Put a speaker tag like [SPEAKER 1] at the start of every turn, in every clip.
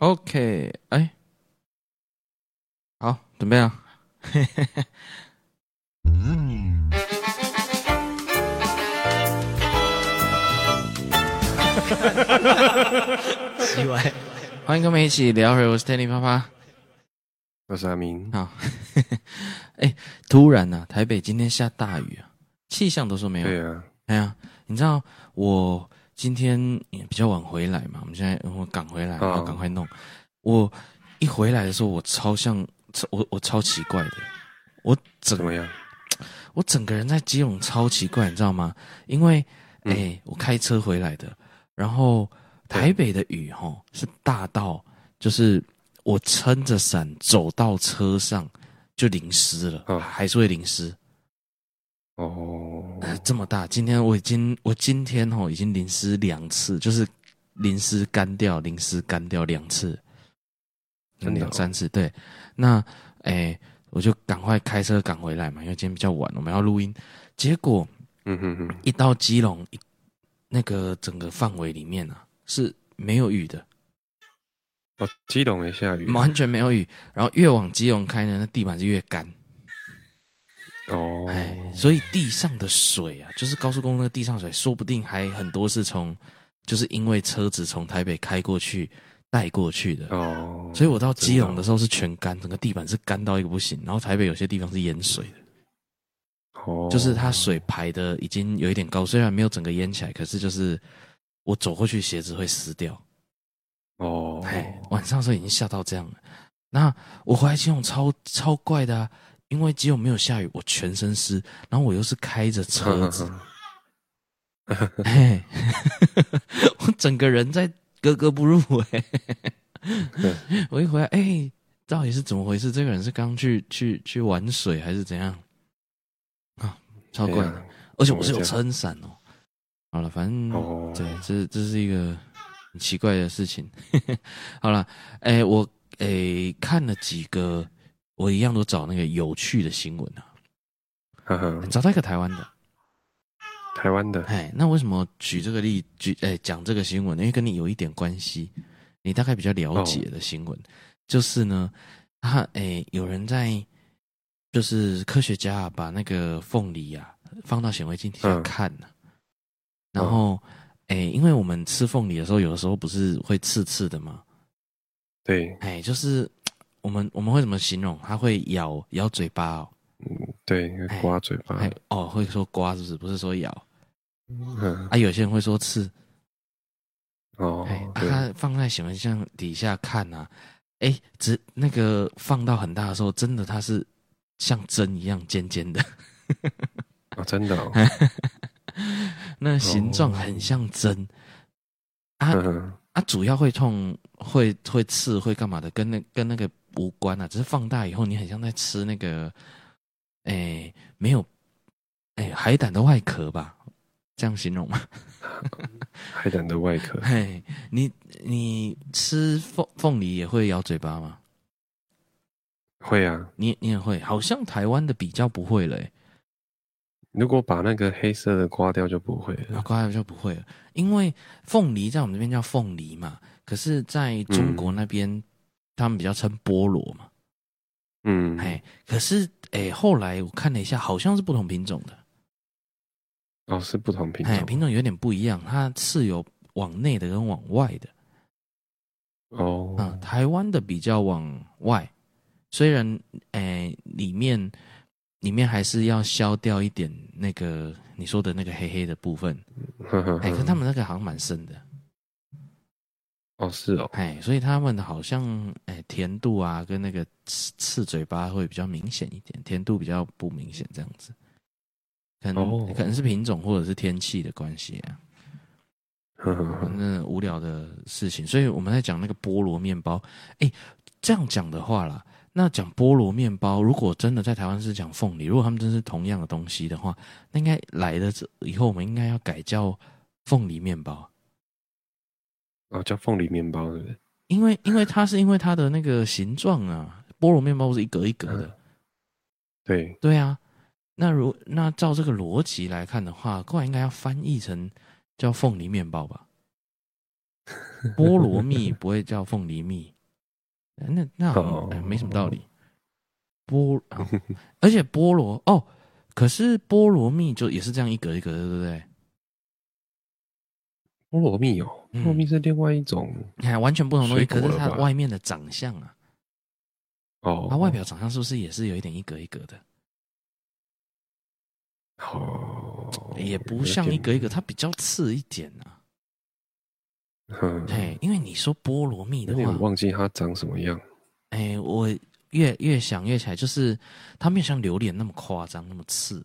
[SPEAKER 1] OK，哎，好，准备啊！嗯，奇怪，欢迎跟我们一起聊会。我是 Tanny 啪啪，
[SPEAKER 2] 我是阿明。
[SPEAKER 1] 好，哎，突然呢、啊，台北今天下大雨啊，气象都说没有。
[SPEAKER 2] 对啊，
[SPEAKER 1] 哎呀，你知道我。今天也比较晚回来嘛，我们现在我赶回来，然后赶快弄。我一回来的时候，我超像，我我超奇怪的，我整
[SPEAKER 2] 怎么样？
[SPEAKER 1] 我整个人在基隆超奇怪，你知道吗？因为哎、欸，我开车回来的，然后台北的雨吼是大到，就是我撑着伞走到车上就淋湿了，还是会淋湿。
[SPEAKER 2] 哦、oh.
[SPEAKER 1] 呃，这么大！今天我已经，我今天哦已经淋湿两次，就是淋湿干掉，淋湿干掉两次，两三次。对，那哎，我就赶快开车赶回来嘛，因为今天比较晚，我们要录音。结果，嗯哼哼，一到基隆，一那个整个范围里面啊是没有雨的。
[SPEAKER 2] 哦，基隆也下雨，
[SPEAKER 1] 完全没有雨。然后越往基隆开呢，那地板是越干。
[SPEAKER 2] 哦，
[SPEAKER 1] 哎，所以地上的水啊，就是高速公路那个地上水，说不定还很多是从，就是因为车子从台北开过去带过去的。哦，所以我到基隆的时候是全干，整个地板是干到一个不行。然后台北有些地方是淹水的，哦，就是它水排的已经有一点高，虽然没有整个淹起来，可是就是我走过去鞋子会湿掉。
[SPEAKER 2] 哦，
[SPEAKER 1] 哎，晚上的时候已经下到这样了。那我回来基隆超超怪的啊。因为只有没有下雨，我全身湿，然后我又是开着车子，嘿，我整个人在格格不入哎。我一回来，哎，到底是怎么回事？这个人是刚去去去玩水还是怎样？啊，超怪的！而且我是有撑伞哦。好了，反正对，这这是一个很奇怪的事情。好了，哎，我哎看了几个。我一样都找那个有趣的新闻啊，
[SPEAKER 2] 呵呵，
[SPEAKER 1] 找到一个台湾的，
[SPEAKER 2] 台湾的，
[SPEAKER 1] 哎，那为什么举这个例举哎讲这个新闻？因为跟你有一点关系，你大概比较了解的新闻，哦、就是呢，他哎有人在，就是科学家把那个凤梨啊放到显微镜底下看呢、啊，嗯、然后哎，因为我们吃凤梨的时候，有的时候不是会刺刺的吗？
[SPEAKER 2] 对，
[SPEAKER 1] 哎，就是。我们我们会怎么形容？它会咬咬嘴巴哦，
[SPEAKER 2] 嗯，对，刮嘴巴，
[SPEAKER 1] 哦，会说刮是不是？不是说咬，嗯、啊，有些人会说刺，
[SPEAKER 2] 哦，
[SPEAKER 1] 哎，啊、它放在显微镜底下看啊，哎，只那个放到很大的时候，真的它是像针一样尖尖的，
[SPEAKER 2] 哦，真的、哦，
[SPEAKER 1] 那形状很像针，哦、啊啊，主要会痛，会会刺，会干嘛的？跟那跟那个。无关啊，只是放大以后，你很像在吃那个，哎、欸，没有，哎、欸，海胆的外壳吧？这样形容吗？
[SPEAKER 2] 海胆的外壳。
[SPEAKER 1] 嘿，你你吃凤凤梨也会咬嘴巴吗？
[SPEAKER 2] 会啊，
[SPEAKER 1] 你你也会，好像台湾的比较不会了、欸。
[SPEAKER 2] 如果把那个黑色的刮掉就不会了，
[SPEAKER 1] 刮掉就不会了，因为凤梨在我们这边叫凤梨嘛，可是在中国那边。嗯他们比较称菠萝嘛，
[SPEAKER 2] 嗯，
[SPEAKER 1] 哎，可是哎，后来我看了一下，好像是不同品种的，
[SPEAKER 2] 哦，是不同品种，
[SPEAKER 1] 哎，品种有点不一样，它是有往内的跟往外的，
[SPEAKER 2] 哦，
[SPEAKER 1] 嗯，台湾的比较往外，虽然哎，里面里面还是要削掉一点那个你说的那个黑黑的部分，哎，可是他们那个好像蛮深的。
[SPEAKER 2] 哦，是哦，
[SPEAKER 1] 哎，所以他们好像哎，甜度啊，跟那个刺刺嘴巴会比较明显一点，甜度比较不明显，这样子，可能、哦、可能是品种或者是天气的关系啊，
[SPEAKER 2] 呵呵呵。
[SPEAKER 1] 反正无聊的事情。所以我们在讲那个菠萝面包，哎，这样讲的话啦，那讲菠萝面包，如果真的在台湾是讲凤梨，如果他们真是同样的东西的话，那应该来的这以后，我们应该要改叫凤梨面包。
[SPEAKER 2] 哦，叫凤梨面包是不是？
[SPEAKER 1] 因为因为它是因为它的那个形状啊，菠萝面包是一格一格的。嗯、
[SPEAKER 2] 对
[SPEAKER 1] 对啊，那如那照这个逻辑来看的话，过来应该要翻译成叫凤梨面包吧？菠萝蜜不会叫凤梨蜜，那那好像、哎、没什么道理。菠，而且菠萝哦，可是菠萝蜜就也是这样一格一格的，对不对？
[SPEAKER 2] 菠萝蜜哦，菠萝蜜是另外一种，
[SPEAKER 1] 你看完全不同东西，可是它外面的长相啊，
[SPEAKER 2] 哦，
[SPEAKER 1] 它外表长相是不是也是有一点一格一格的？
[SPEAKER 2] 哦，
[SPEAKER 1] 也不像一格一格，它比较刺一点啊。哎，因为你说菠萝蜜的话，
[SPEAKER 2] 我忘记它长什么样。
[SPEAKER 1] 哎，我越越想越起来，就是它没有像榴莲那么夸张，那么刺。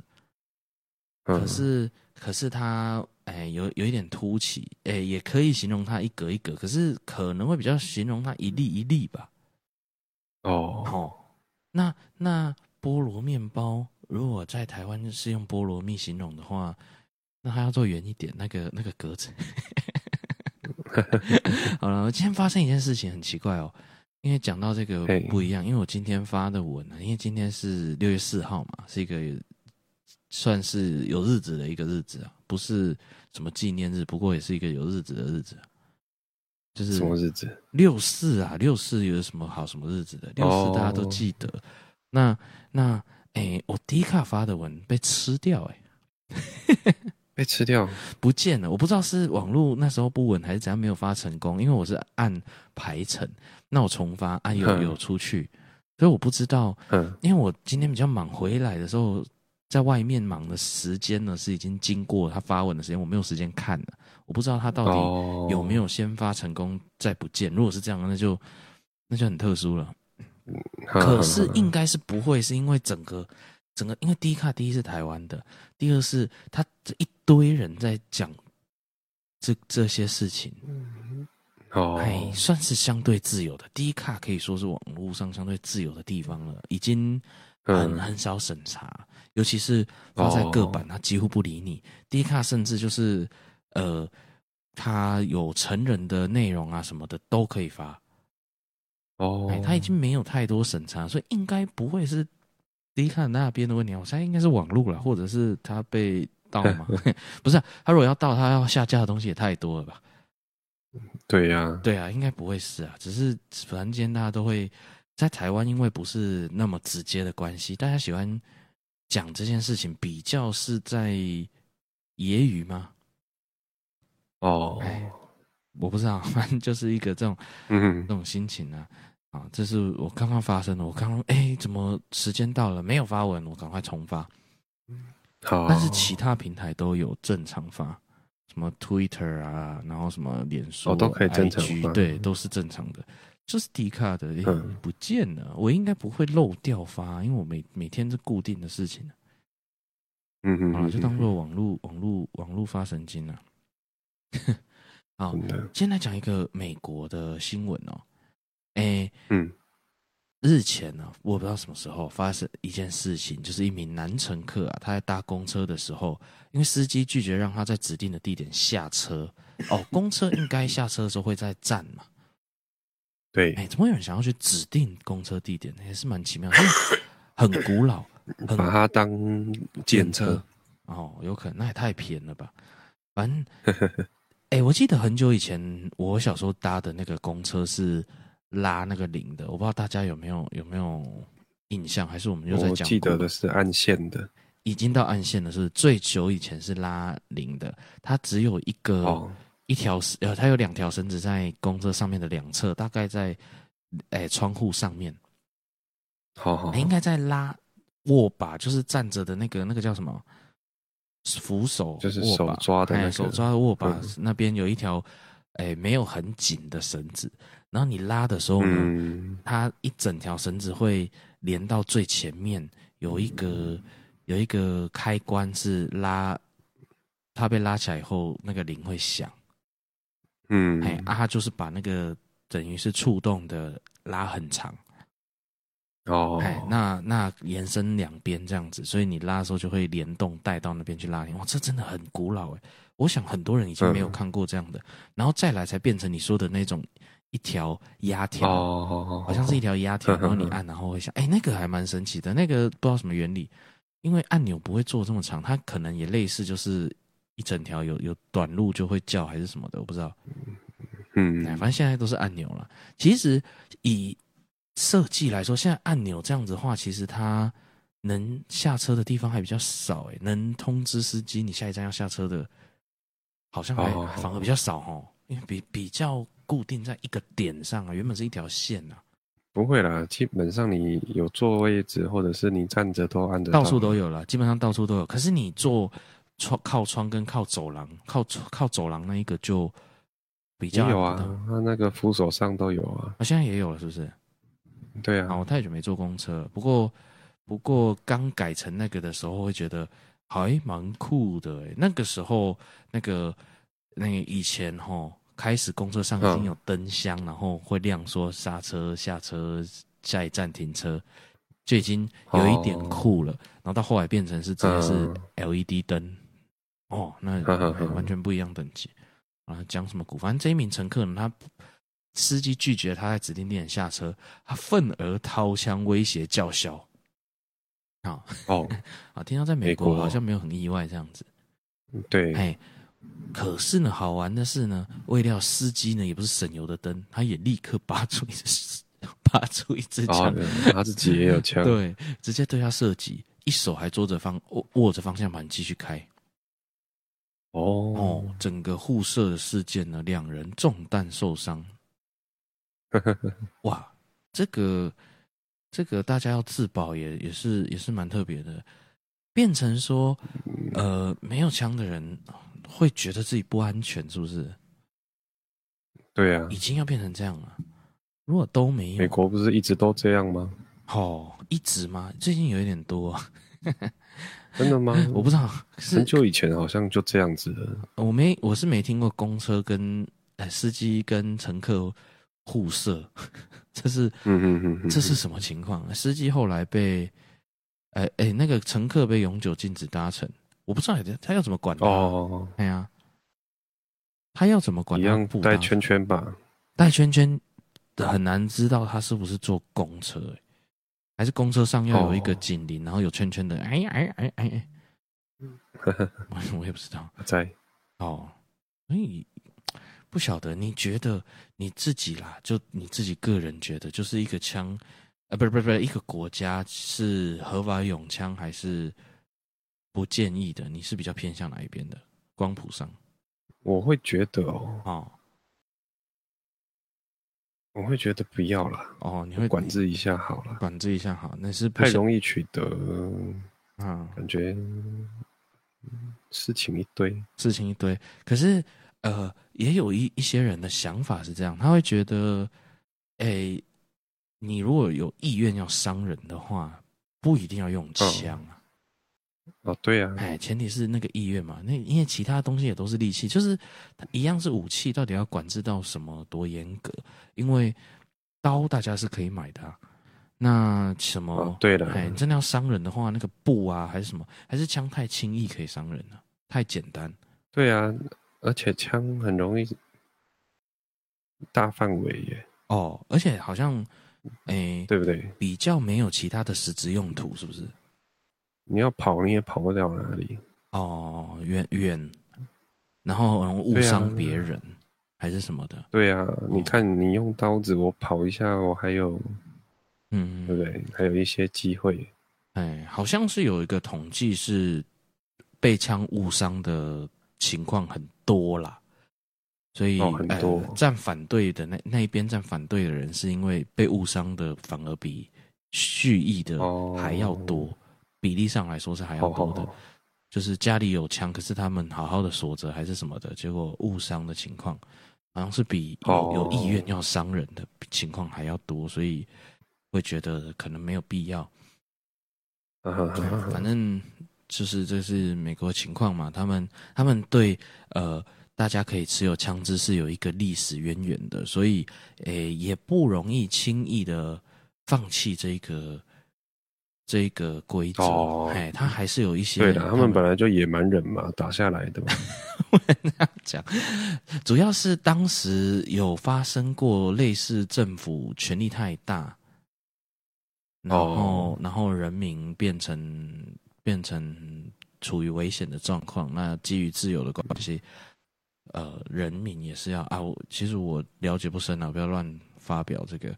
[SPEAKER 1] 可是，可是它哎，有有一点凸起，哎，也可以形容它一格一格。可是可能会比较形容它一粒一粒吧。
[SPEAKER 2] 哦，
[SPEAKER 1] 哦，那那菠萝面包。如果在台湾是用菠萝蜜形容的话，那它要做圆一点，那个那个格子。好了，我今天发生一件事情很奇怪哦，因为讲到这个不一样，因为我今天发的文呢，因为今天是六月四号嘛，是一个算是有日子的一个日子啊，不是什么纪念日，不过也是一个有日子的日子。就是
[SPEAKER 2] 什么日子？
[SPEAKER 1] 六四啊，六四有什么好什么日子的？六四大家都记得。Oh. 那那。哎、欸，我迪卡发的文被吃掉、欸，哎，
[SPEAKER 2] 被吃掉，
[SPEAKER 1] 不见了。我不知道是网络那时候不稳，还是怎样没有发成功。因为我是按排程，那我重发按有有出去，所以我不知道。嗯，因为我今天比较忙，回来的时候在外面忙的时间呢是已经经过他发文的时间，我没有时间看了。我不知道他到底有没有先发成功再不见。如果是这样，那就那就很特殊了。可是应该是不会，是因为整个整个，因为第一卡第一是台湾的，第二是他这一堆人在讲这这些事情，
[SPEAKER 2] 哦，
[SPEAKER 1] 哎，算是相对自由的。第一卡可以说是网络上相对自由的地方了，已经很很少审查，尤其是发在各版，他几乎不理你。第一卡甚至就是呃，他有成人的内容啊什么的都可以发。
[SPEAKER 2] 哦、
[SPEAKER 1] 哎，他已经没有太多审查，所以应该不会是 Dcard 那边的问题。我猜应该是网络了，或者是他被盗嘛？不是、啊，他如果要盗，他要下架的东西也太多了吧？
[SPEAKER 2] 对呀、啊，
[SPEAKER 1] 对啊，应该不会是啊。只是突然间大家都会在台湾，因为不是那么直接的关系，大家喜欢讲这件事情，比较是在揶揄吗？
[SPEAKER 2] 哦，
[SPEAKER 1] 哎，我不知道，反正就是一个这种嗯这种心情啊。啊，这是我刚刚发生的。我刚刚哎，怎么时间到了没有发文？我赶快重发。
[SPEAKER 2] 好，
[SPEAKER 1] 但是其他平台都有正常发，什么 Twitter 啊，然后什么脸书、
[SPEAKER 2] 哦、都可以正常发，
[SPEAKER 1] 对，都是正常的。就是 Dcard 的不见了，我应该不会漏掉发，因为我每每天是固定的事情。
[SPEAKER 2] 嗯嗯，
[SPEAKER 1] 好了，就当做网络网络网络发神经了。好，先来讲一个美国的新闻哦。哎、欸，
[SPEAKER 2] 嗯，
[SPEAKER 1] 日前呢、啊，我不知道什么时候发生一件事情，就是一名男乘客啊，他在搭公车的时候，因为司机拒绝让他在指定的地点下车。哦，公车应该下车的时候会在站嘛？
[SPEAKER 2] 对，
[SPEAKER 1] 哎、欸，怎么会有人想要去指定公车地点？也是蛮奇妙的，很古老，很
[SPEAKER 2] 把它当检车
[SPEAKER 1] 哦，有可能，那也太偏了吧？反正，哎、欸，我记得很久以前，我小时候搭的那个公车是。拉那个铃的，我不知道大家有没有有没有印象，还是我们又在讲？我
[SPEAKER 2] 记得的是暗线的，
[SPEAKER 1] 已经到暗线的是最久以前是拉铃的，它只有一个、哦、一条呃，它有两条绳子在公车上面的两侧，大概在哎、欸、窗户上面。
[SPEAKER 2] 好好，好、欸，
[SPEAKER 1] 应该在拉握把，就是站着的那个那个叫什么扶手，
[SPEAKER 2] 就是手抓的、那个
[SPEAKER 1] 欸、手抓的握把、嗯、那边有一条哎、欸、没有很紧的绳子。然后你拉的时候呢，嗯、它一整条绳子会连到最前面，有一个有一个开关是拉，它被拉起来以后，那个铃会响。
[SPEAKER 2] 嗯，
[SPEAKER 1] 哎，啊，它就是把那个等于是触动的拉很长。
[SPEAKER 2] 哦，
[SPEAKER 1] 哎，那那延伸两边这样子，所以你拉的时候就会联动带到那边去拉你。哇，这真的很古老哎！我想很多人已经没有看过这样的，嗯、然后再来才变成你说的那种。一条压条，好像是一条压条，然后你按，然后会想。哎，那个还蛮神奇的，那个不知道什么原理，因为按钮不会做这么长，它可能也类似，就是一整条有有短路就会叫还是什么的，我不知道。
[SPEAKER 2] 嗯，
[SPEAKER 1] 反正现在都是按钮了。其实以设计来说，现在按钮这样子的话，其实它能下车的地方还比较少，哎，能通知司机你下一站要下车的，好像还反而比较少哦，因为比比较固定在一个点上啊，原本是一条线啊。
[SPEAKER 2] 不会啦，基本上你有坐位置，或者是你站着都按得
[SPEAKER 1] 到，到处都有了，基本上到处都有。可是你坐窗靠窗跟靠走廊，靠靠走廊那一个就比较
[SPEAKER 2] 有啊，它那个扶手上都有啊。
[SPEAKER 1] 啊，现在也有了，是不是？
[SPEAKER 2] 对啊，
[SPEAKER 1] 我太久没坐公车了，不过不过刚改成那个的时候，会觉得还蛮酷的。那个时候，那个那个以前吼。开始公车上已经有灯箱，嗯、然后会亮说刹车、下车、下一站停车，就已经有一点酷了。哦、然后到后来变成是直接是 LED 灯，嗯、哦，那完全不一样等级。啊，讲什么股？反正这一名乘客呢，他司机拒绝他在指定地点下车，他愤而掏枪威胁叫嚣。好哦，啊，听到在美国好像没有很意外这样子。
[SPEAKER 2] 对，
[SPEAKER 1] 哎。可是呢，好玩的是呢，为了司机呢也不是省油的灯，他也立刻拔出一支，拔出一支枪，
[SPEAKER 2] 哦，他自己也有枪，
[SPEAKER 1] 对，直接对他射击，一手还捉着方握握着方向盘继续开。
[SPEAKER 2] 哦
[SPEAKER 1] 哦，整个互射的事件呢，两人中弹受伤。哇，这个这个大家要自保也也是也是蛮特别的，变成说呃没有枪的人。会觉得自己不安全，是不是？
[SPEAKER 2] 对呀、啊，
[SPEAKER 1] 已经要变成这样了。如果都没有，
[SPEAKER 2] 美国不是一直都这样吗？
[SPEAKER 1] 哦，一直吗？最近有一点多，
[SPEAKER 2] 真的吗？
[SPEAKER 1] 我不知道，
[SPEAKER 2] 很久以前好像就这样子了。
[SPEAKER 1] 我没，我是没听过公车跟司机跟乘客互射，这是嗯嗯嗯，这是什么情况？司机后来被，哎哎，那个乘客被永久禁止搭乘。我不知道他要怎么管他。哦，哎呀，他要怎么管？一样
[SPEAKER 2] 带圈圈吧。
[SPEAKER 1] 带圈圈很难知道他是不是坐公车，还是公车上要有一个警铃，然后有圈圈的。哎哎哎哎哎，我也不知道。
[SPEAKER 2] 在
[SPEAKER 1] 哦，所以不晓得。你觉得你自己啦，就你自己个人觉得，就是一个枪，呃，不是不是不是，一个国家是合法用枪还是？不建议的，你是比较偏向哪一边的？光谱上，
[SPEAKER 2] 我会觉得哦，
[SPEAKER 1] 哦，
[SPEAKER 2] 我会觉得不要了
[SPEAKER 1] 哦，你会
[SPEAKER 2] 管制一下好了，
[SPEAKER 1] 管制一下好，那是
[SPEAKER 2] 太容易取得，
[SPEAKER 1] 啊，
[SPEAKER 2] 感觉事情一堆，
[SPEAKER 1] 事情一堆。可是呃，也有一一些人的想法是这样，他会觉得，哎、欸，你如果有意愿要伤人的话，不一定要用枪啊。嗯
[SPEAKER 2] 哦，对呀、啊，
[SPEAKER 1] 哎，前提是那个意愿嘛。那因为其他东西也都是利器，就是它一样是武器，到底要管制到什么多严格？因为刀大家是可以买的、啊，那什么？
[SPEAKER 2] 哦、对的，
[SPEAKER 1] 哎，真的要伤人的话，那个布啊，还是什么？还是枪太轻易可以伤人了、啊，太简单。
[SPEAKER 2] 对啊，而且枪很容易大范围耶。
[SPEAKER 1] 哦，而且好像，哎，
[SPEAKER 2] 对不对？
[SPEAKER 1] 比较没有其他的实质用途，是不是？
[SPEAKER 2] 你要跑，你也跑不了哪里。
[SPEAKER 1] 哦，远远，然后误伤别人、啊、还是什么的。
[SPEAKER 2] 对啊，你看你用刀子，我跑一下，我还有，
[SPEAKER 1] 嗯，
[SPEAKER 2] 对不对？还有一些机会。
[SPEAKER 1] 哎，好像是有一个统计，是被枪误伤的情况很多啦。所以，
[SPEAKER 2] 哦、很多、
[SPEAKER 1] 呃、站反对的那那一边站反对的人，是因为被误伤的反而比蓄意的还要多。哦比例上来说是还要多的，就是家里有枪，可是他们好好的锁着还是什么的，结果误伤的情况，好像是比有有意愿要伤人的情况还要多，所以会觉得可能没有必要。反正就是这是美国情况嘛，他们他们对呃大家可以持有枪支是有一个历史渊源的，所以诶也不容易轻易的放弃这个。这个规则，哦、哎，他还是有一些。
[SPEAKER 2] 对的，他们本来就野蛮人嘛，打下来的
[SPEAKER 1] 这样讲，主要是当时有发生过类似政府权力太大，然后、哦、然后人民变成变成处于危险的状况。那基于自由的关系，呃人民也是要啊。我其实我了解不深啊，不要乱发表这个。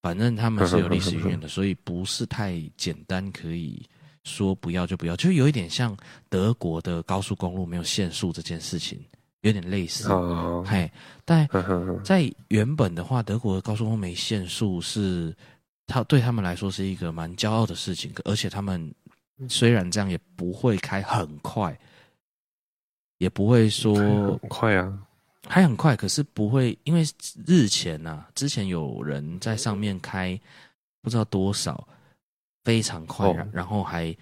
[SPEAKER 1] 反正他们是有历史渊源的，所以不是太简单可以说不要就不要，就有一点像德国的高速公路没有限速这件事情，有点类似。哦，嘿，但 在原本的话，德国的高速公路没限速是，他对他们来说是一个蛮骄傲的事情，而且他们虽然这样也不会开很快，也不会说
[SPEAKER 2] 很快啊。
[SPEAKER 1] 还很快，可是不会，因为日前呐、啊，之前有人在上面开不知道多少，非常快，哦、然后还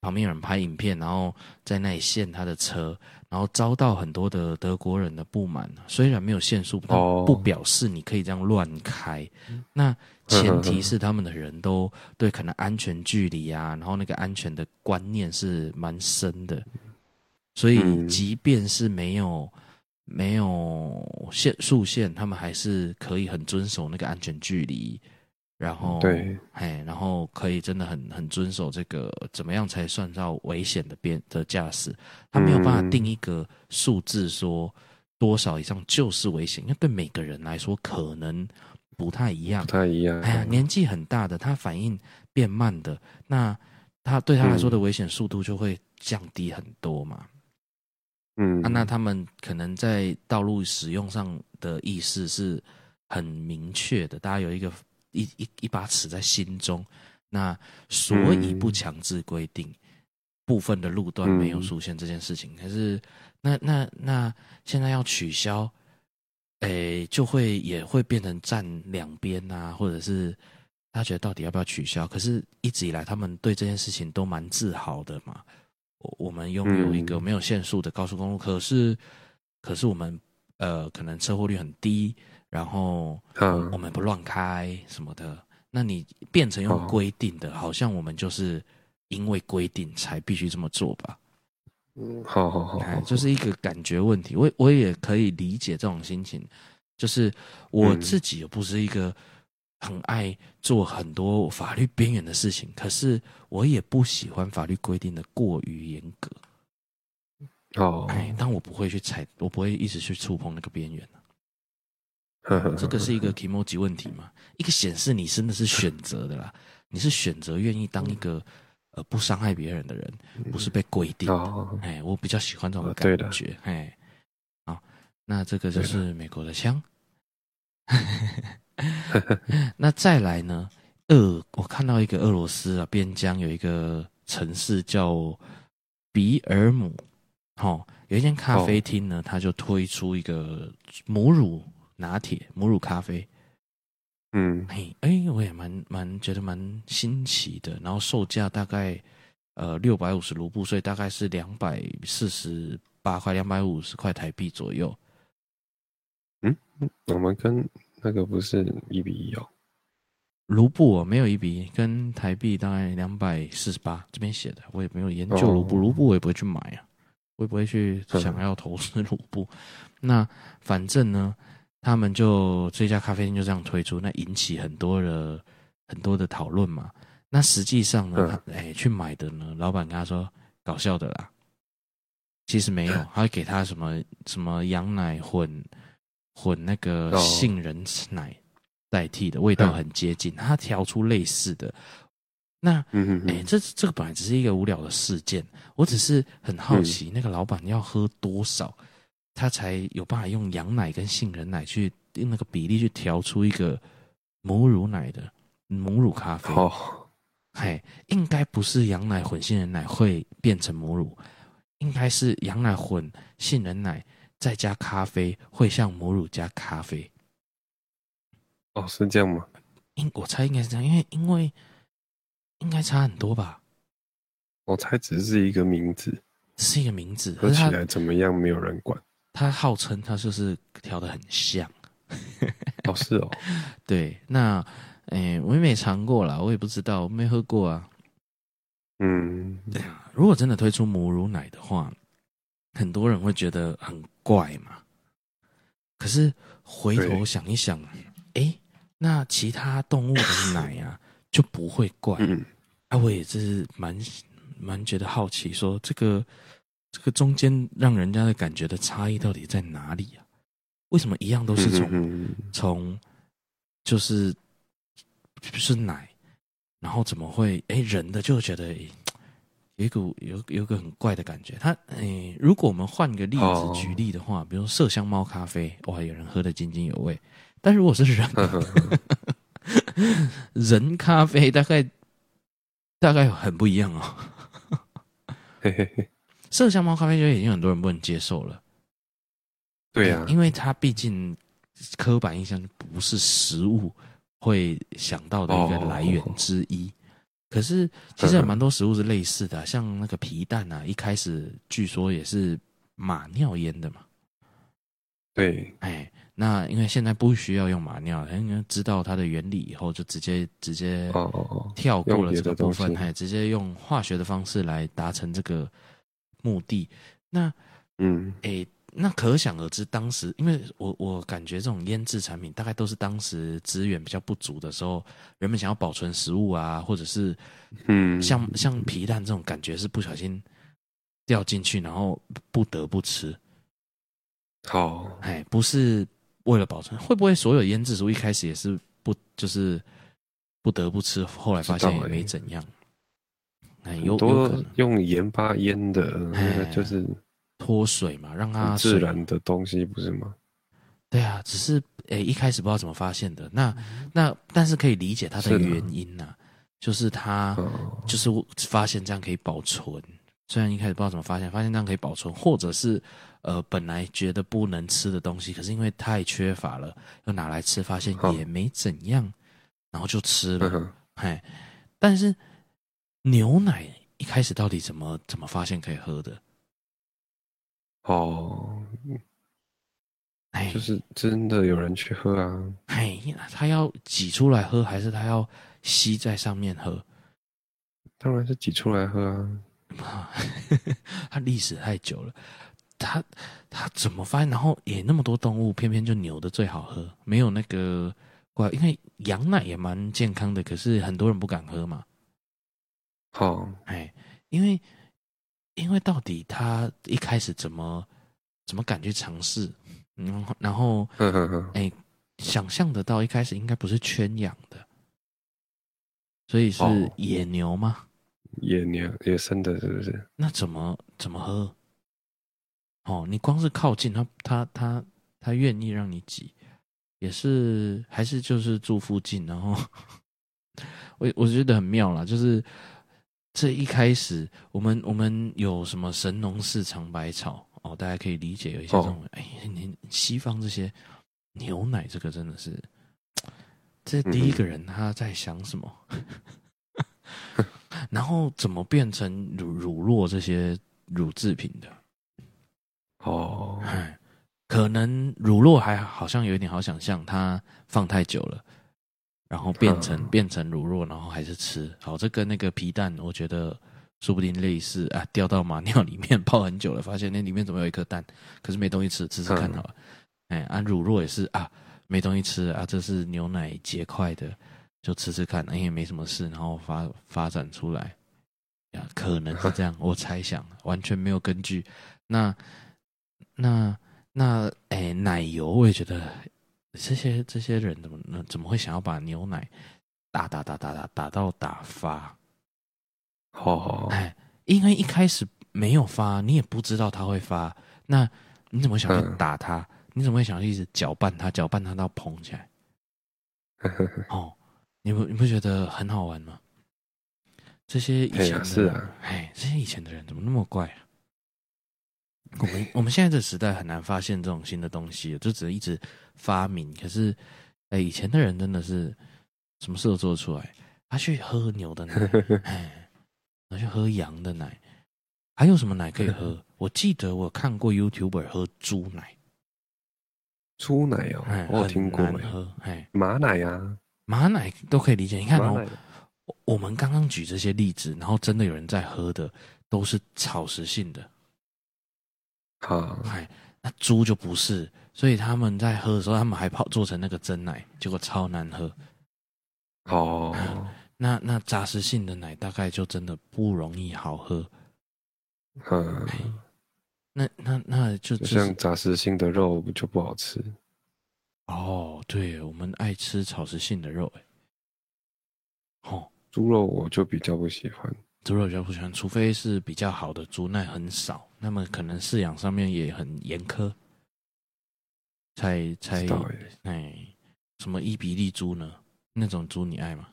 [SPEAKER 1] 旁边有人拍影片，然后在那里限他的车，然后遭到很多的德国人的不满。虽然没有限速，但不表示你可以这样乱开。哦、那前提是他们的人都对可能安全距离啊，然后那个安全的观念是蛮深的，所以即便是没有。没有限速限，他们还是可以很遵守那个安全距离，然后
[SPEAKER 2] 对，
[SPEAKER 1] 哎，然后可以真的很很遵守这个怎么样才算到危险的边的驾驶，他没有办法定一个数字说多少以上就是危险，因为对每个人来说可能不太一样，
[SPEAKER 2] 不太一样。
[SPEAKER 1] 哎呀，年纪很大的他反应变慢的，那他对他来说的危险速度就会降低很多嘛。
[SPEAKER 2] 嗯，
[SPEAKER 1] 啊，那他们可能在道路使用上的意识是很明确的，大家有一个一一一把尺在心中，那所以不强制规定部分的路段没有出现这件事情。可是，那那那现在要取消，诶，就会也会变成站两边啊，或者是他觉得到底要不要取消？可是一直以来他们对这件事情都蛮自豪的嘛。我们拥有一个没有限速的高速公路，嗯、可是，可是我们呃，可能车祸率很低，然后我们不乱开什么的。那你变成用规定的，哦、好像我们就是因为规定才必须这么做吧？
[SPEAKER 2] 嗯，好好好，
[SPEAKER 1] 哎，就是一个感觉问题。我我也可以理解这种心情，就是我自己也不是一个。很爱做很多法律边缘的事情，可是我也不喜欢法律规定的过于严格。
[SPEAKER 2] 哦，
[SPEAKER 1] 哎，但我不会去踩，我不会一直去触碰那个边缘。这个是一个 kimoji 问题嘛？一个显示你真的是选择的啦，你是选择愿意当一个呃不伤害别人的人，不是被规定的。哦、哎，我比较喜欢这种感觉。的哎，好，那这个就是美国的枪。那再来呢？俄，我看到一个俄罗斯啊，边疆有一个城市叫比尔姆，哦，有一间咖啡厅呢，他就推出一个母乳拿铁、母乳咖啡。
[SPEAKER 2] 嗯，
[SPEAKER 1] 哎哎，我也蛮蛮觉得蛮新奇的。然后售价大概呃六百五十卢布，所以大概是两百四十八块、两百五十块台币左右。
[SPEAKER 2] 嗯，我们跟。那个不是一比一哦，
[SPEAKER 1] 卢布哦，没有一比一，跟台币大概两百四十八，这边写的，我也没有研究卢布，卢布我也不会去买啊，我也不会去想要投资卢布。那反正呢，他们就这家咖啡店就这样推出，那引起很多的很多的讨论嘛。那实际上呢，他哎去买的呢，老板跟他说搞笑的啦，其实没有，他会给他什么什么羊奶混。混那个杏仁奶代替的味道很接近，他调出类似的。那，哎，这这个本来只是一个无聊的事件，我只是很好奇，那个老板要喝多少，他才有办法用羊奶跟杏仁奶去用那个比例去调出一个母乳奶的母乳咖啡。哦，嘿，应该不是羊奶混杏仁奶会变成母乳，应该是羊奶混杏仁奶。再加咖啡会像母乳加咖啡，
[SPEAKER 2] 哦，是这样吗？
[SPEAKER 1] 应我猜应该是这样，因为因为应该差很多吧。
[SPEAKER 2] 我猜只是一个名字，
[SPEAKER 1] 只是一个名字，
[SPEAKER 2] 喝起来怎么样没有人管。
[SPEAKER 1] 他号称他就是调的很像，
[SPEAKER 2] 哦是哦，
[SPEAKER 1] 对，那诶、欸，我也没尝过啦，我也不知道，我没喝过啊。
[SPEAKER 2] 嗯，
[SPEAKER 1] 对啊，如果真的推出母乳奶的话。很多人会觉得很怪嘛，可是回头想一想，哎，那其他动物的奶啊 就不会怪。嗯、啊，我也是蛮蛮觉得好奇说，说这个这个中间让人家的感觉的差异到底在哪里啊？为什么一样都是从从就是就是奶，然后怎么会哎人的就觉得有一股有有个很怪的感觉？他哎，如果我们换个例子举例的话，哦、比如说麝香猫咖啡，哇，有人喝得津津有味。但如果是人，人咖啡大概大概很不一样哦。麝香猫咖啡就已经很多人不能接受了。
[SPEAKER 2] 对呀、啊，
[SPEAKER 1] 因为它毕竟刻板印象不是食物会想到的一个来源之一。哦、可是其实有蛮多食物是类似的、啊，像那个皮蛋啊，一开始据说也是马尿腌的嘛。
[SPEAKER 2] 对，
[SPEAKER 1] 哎。那因为现在不需要用马尿，因为知道它的原理以后，就直接直接跳过了这个部分，哎直接用化学的方式来达成这个目的。那嗯，诶，那可想而知，当时因为我我感觉这种腌制产品大概都是当时资源比较不足的时候，人们想要保存食物啊，或者是嗯，像像皮蛋这种感觉是不小心掉进去，然后不得不吃。
[SPEAKER 2] 好，
[SPEAKER 1] 哎，不是。为了保存，会不会所有腌制食物一开始也是不就是不得不吃，后来发现也没怎样？
[SPEAKER 2] 哎，有多用盐巴腌的，那个就是
[SPEAKER 1] 脱水嘛，让它
[SPEAKER 2] 自然的东西不是吗？
[SPEAKER 1] 对啊，只是诶一开始不知道怎么发现的。那那但是可以理解它的原因呐、啊，就是它就是发现这样可以保存。虽然一开始不知道怎么发现，发现这样可以保存，或者是。呃，本来觉得不能吃的东西，可是因为太缺乏了，又拿来吃，发现也没怎样，哦、然后就吃了。哎、嗯，但是牛奶一开始到底怎么怎么发现可以喝的？
[SPEAKER 2] 哦，哎，就是真的有人去喝啊？
[SPEAKER 1] 哎，他要挤出来喝，还是他要吸在上面喝？
[SPEAKER 2] 当然是挤出来喝
[SPEAKER 1] 啊！他历史太久了。他他怎么发现？然后也那么多动物，偏偏就牛的最好喝，没有那个怪。因为羊奶也蛮健康的，可是很多人不敢喝嘛。
[SPEAKER 2] 好、哦，
[SPEAKER 1] 哎，因为因为到底他一开始怎么怎么敢去尝试？嗯，然后哎，想象得到一开始应该不是圈养的，所以是野牛吗？
[SPEAKER 2] 哦、野牛野生的，是不是？
[SPEAKER 1] 那怎么怎么喝？哦，你光是靠近他，他他他愿意让你挤，也是还是就是住附近，然后 我我觉得很妙啦，就是这一开始我们我们有什么神农氏尝百草哦，大家可以理解有一些这种、哦、哎，你西方这些牛奶这个真的是，这第一个人他在想什么，嗯、然后怎么变成乳乳酪这些乳制品的？
[SPEAKER 2] 哦，
[SPEAKER 1] 可能乳酪还好像有一点好想象，它放太久了，然后变成、嗯、变成乳酪，然后还是吃。好，这跟那个皮蛋，我觉得说不定类似啊，掉到马尿里面泡很久了，发现那里面怎么有一颗蛋，可是没东西吃，吃吃看好了。哎、嗯，啊，乳酪也是啊，没东西吃啊，这是牛奶结块的，就吃吃看，哎，也没什么事，然后发发展出来，呀，可能是这样，我猜想，完全没有根据。那。那那哎、欸，奶油我也觉得这些这些人怎么怎么会想要把牛奶打打打打打打到打发？
[SPEAKER 2] 哦，
[SPEAKER 1] 哎，因为一开始没有发，你也不知道它会发，那你怎么想去打它？嗯、你怎么会想要一直搅拌它，搅拌它到膨起来？哦，你不你不觉得很好玩吗？这些以前的是啊，哎，这些以前的人怎么那么怪啊？我们我们现在这个时代很难发现这种新的东西，就只能一直发明。可是，哎，以前的人真的是什么事都做得出来。他去喝牛的奶，哎，他去喝羊的奶，还有什么奶可以喝？我记得我看过 YouTuber 喝猪奶，
[SPEAKER 2] 猪奶哦，我有听过。
[SPEAKER 1] 喝，哎，
[SPEAKER 2] 马奶呀，
[SPEAKER 1] 马奶都可以理解。你看哦，我们刚刚举这些例子，然后真的有人在喝的，都是草食性的。
[SPEAKER 2] 好，
[SPEAKER 1] 哎，那猪就不是，所以他们在喝的时候，他们还泡做成那个真奶，结果超难喝。
[SPEAKER 2] 哦，
[SPEAKER 1] 那那杂食性的奶大概就真的不容易好喝。
[SPEAKER 2] 嗯，
[SPEAKER 1] 那那那就
[SPEAKER 2] 就像杂食性的肉就不好吃。
[SPEAKER 1] 哦，对，我们爱吃草食性的肉，哎，哦，
[SPEAKER 2] 猪肉我就比较不喜欢，
[SPEAKER 1] 猪肉比较不喜欢，除非是比较好的猪，那很少，那么可能饲养上面也很严苛，才才哎，什么伊比利猪呢？那种猪你爱吗？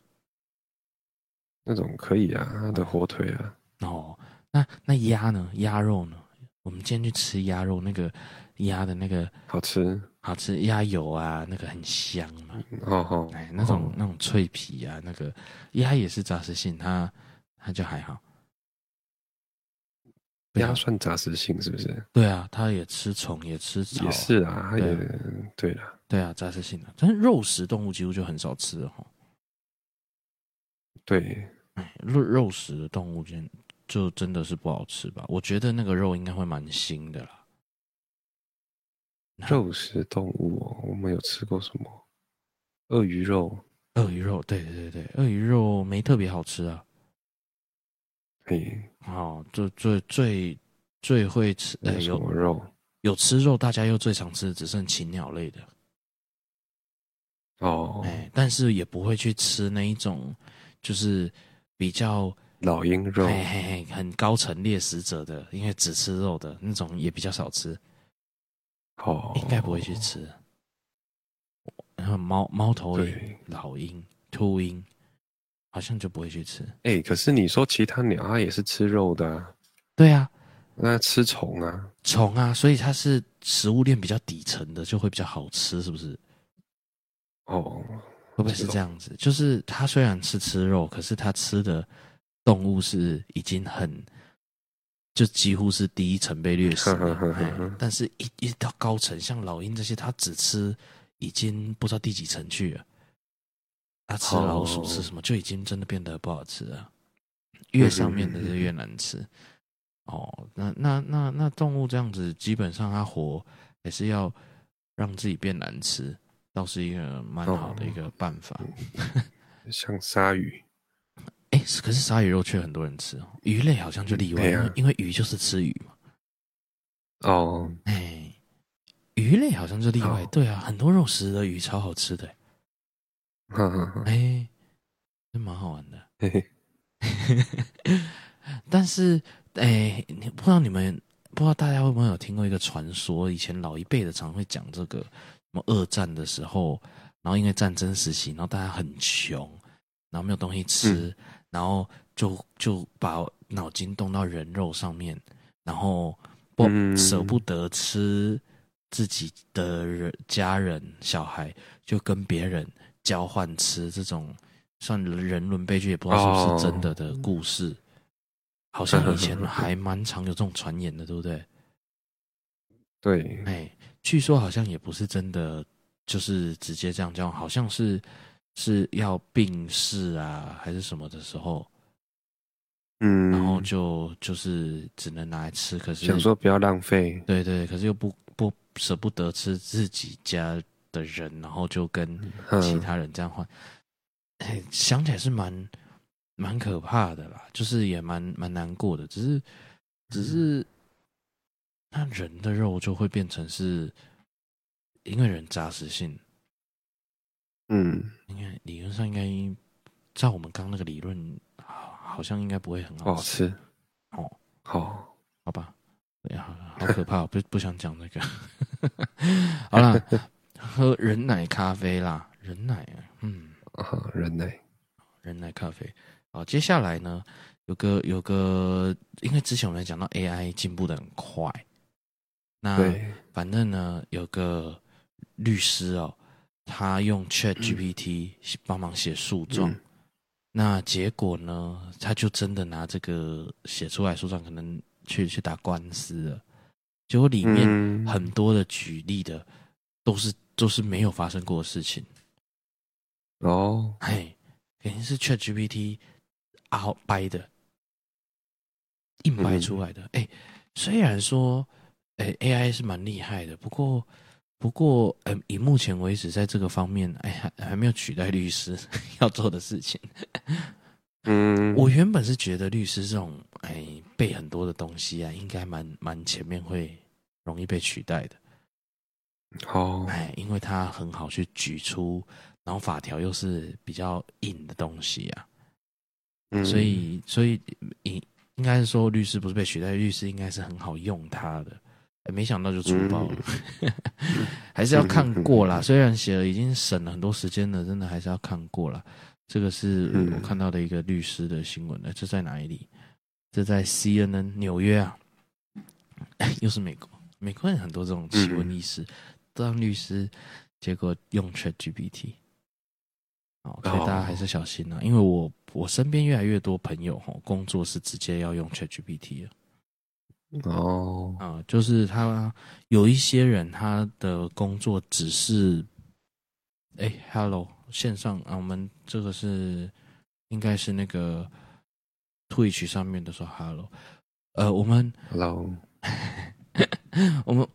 [SPEAKER 2] 那种可以啊，它的火腿啊。
[SPEAKER 1] 哦，那那鸭呢？鸭肉呢？我们今天去吃鸭肉，那个鸭的那个
[SPEAKER 2] 好吃。
[SPEAKER 1] 好吃鸭油啊，那个很香嘛。
[SPEAKER 2] 哦哦，
[SPEAKER 1] 哎，那种那种脆皮啊，那个鸭也是杂食性，它它就还好。
[SPEAKER 2] 鸭算杂食性是不是？
[SPEAKER 1] 对啊，它也吃虫，也吃草。
[SPEAKER 2] 也是啊，它也对了。
[SPEAKER 1] 对啊，杂食性的，但是肉食动物几乎就很少吃了哈。
[SPEAKER 2] 对，
[SPEAKER 1] 哎，肉肉食的动物就就真的是不好吃吧？我觉得那个肉应该会蛮腥的啦。
[SPEAKER 2] 肉食动物哦，我们有吃过什么？鳄鱼肉。
[SPEAKER 1] 鳄鱼肉，对对对，鳄鱼肉没特别好吃啊。
[SPEAKER 2] 嘿，
[SPEAKER 1] 哦，就最最最会吃，哎，有
[SPEAKER 2] 什么肉？
[SPEAKER 1] 有吃肉，大家又最常吃的只剩禽鸟类的。
[SPEAKER 2] 哦，
[SPEAKER 1] 哎，但是也不会去吃那一种，就是比较
[SPEAKER 2] 老鹰肉，
[SPEAKER 1] 嘿嘿嘿，很高层猎食者的，因为只吃肉的那种也比较少吃。
[SPEAKER 2] 哦，
[SPEAKER 1] 应该不会去吃。然后猫猫头鹰、老鹰、秃鹰，好像就不会去吃。
[SPEAKER 2] 哎、欸，可是你说其他鸟，它也是吃肉的啊？
[SPEAKER 1] 对啊，
[SPEAKER 2] 那吃虫啊？
[SPEAKER 1] 虫啊，所以它是食物链比较底层的，就会比较好吃，是不是？
[SPEAKER 2] 哦，
[SPEAKER 1] 会不会是这样子？就是它虽然是吃肉，可是它吃的动物是已经很。就几乎是第一层被掠食了，但是一一到高层，像老鹰这些，它只吃已经不知道第几层去了。它吃老鼠吃什么，就已经真的变得不好吃了。越上面的就越难吃。哦，那那那那动物这样子，基本上它活也是要让自己变难吃，倒是一个蛮好的一个办法。
[SPEAKER 2] 像鲨鱼。
[SPEAKER 1] 哎，可是鲨鱼肉却很多人吃哦，鱼类好像就例外，啊、因为鱼就是吃鱼嘛。
[SPEAKER 2] 哦，
[SPEAKER 1] 哎，鱼类好像就例外，哦、对啊，很多肉食的鱼超好吃的。哎，真蛮好玩的。嘿嘿但是，哎，你不知道你们不知道大家会不会有听过一个传说？以前老一辈的常会讲这个，什么二战的时候，然后因为战争时期，然后大家很穷，然后没有东西吃。嗯然后就就把脑筋动到人肉上面，然后不舍不得吃自己的人家人小孩，就跟别人交换吃，这种算人伦悲剧，也不知道是不是真的的故事。好像以前还蛮常有这种传言的，对不对？
[SPEAKER 2] 对，
[SPEAKER 1] 哎，据说好像也不是真的，就是直接这样叫，好像是。是要病逝啊，还是什么的时候？
[SPEAKER 2] 嗯，
[SPEAKER 1] 然后就就是只能拿来吃，可是
[SPEAKER 2] 想说不要浪费，
[SPEAKER 1] 对对，可是又不不舍不得吃自己家的人，然后就跟其他人这样换，哎，想起来是蛮蛮可怕的啦，就是也蛮蛮难过的，只是只是那人的肉就会变成是因为人杂食性。
[SPEAKER 2] 嗯，
[SPEAKER 1] 应该理论上应该，照我们刚刚那个理论，好像应该不会很好。吃。哦，
[SPEAKER 2] 好，
[SPEAKER 1] 好吧，哎呀，好可怕，不不想讲那个。好了，喝人奶咖啡啦，人奶啊，嗯，
[SPEAKER 2] 人奶，
[SPEAKER 1] 人奶咖啡。好，接下来呢，有个有个，因为之前我们讲到 AI 进步的很快，那反正呢，有个律师哦。他用 Chat GPT 帮忙写诉状，嗯、那结果呢？他就真的拿这个写出来诉状，可能去去打官司了。结果里面很多的举例的都是都是没有发生过的事情。
[SPEAKER 2] 哦，
[SPEAKER 1] 嘿，肯定是 Chat GPT 啊掰的，硬掰出来的。哎、嗯，虽然说哎 AI 是蛮厉害的，不过。不过，呃，以目前为止，在这个方面，哎，还还没有取代律师 要做的事情。
[SPEAKER 2] 嗯，
[SPEAKER 1] 我原本是觉得律师这种，哎，背很多的东西啊，应该蛮蛮前面会容易被取代的。
[SPEAKER 2] 哦，
[SPEAKER 1] 哎，因为它很好去举出，然后法条又是比较硬的东西啊，嗯，所以所以应应该是说律师不是被取代，律师应该是很好用它的。没想到就出包了，嗯、还是要看过啦。虽然写了已经省了很多时间了，真的还是要看过啦。这个是我看到的一个律师的新闻呢，这在哪里？这在 CNN 纽约啊，又是美国。美国人很多这种奇闻异事，当律师结果用 ChatGPT，哦，所以大家还是小心啊。因为我我身边越来越多朋友哈，工作是直接要用 ChatGPT 了。
[SPEAKER 2] 哦，
[SPEAKER 1] 啊、呃，就是他有一些人，他的工作只是，哎、欸、，Hello，线上啊，我们这个是应该是那个 Twitch 上面的说 Hello，呃，我们
[SPEAKER 2] Hello，
[SPEAKER 1] 我们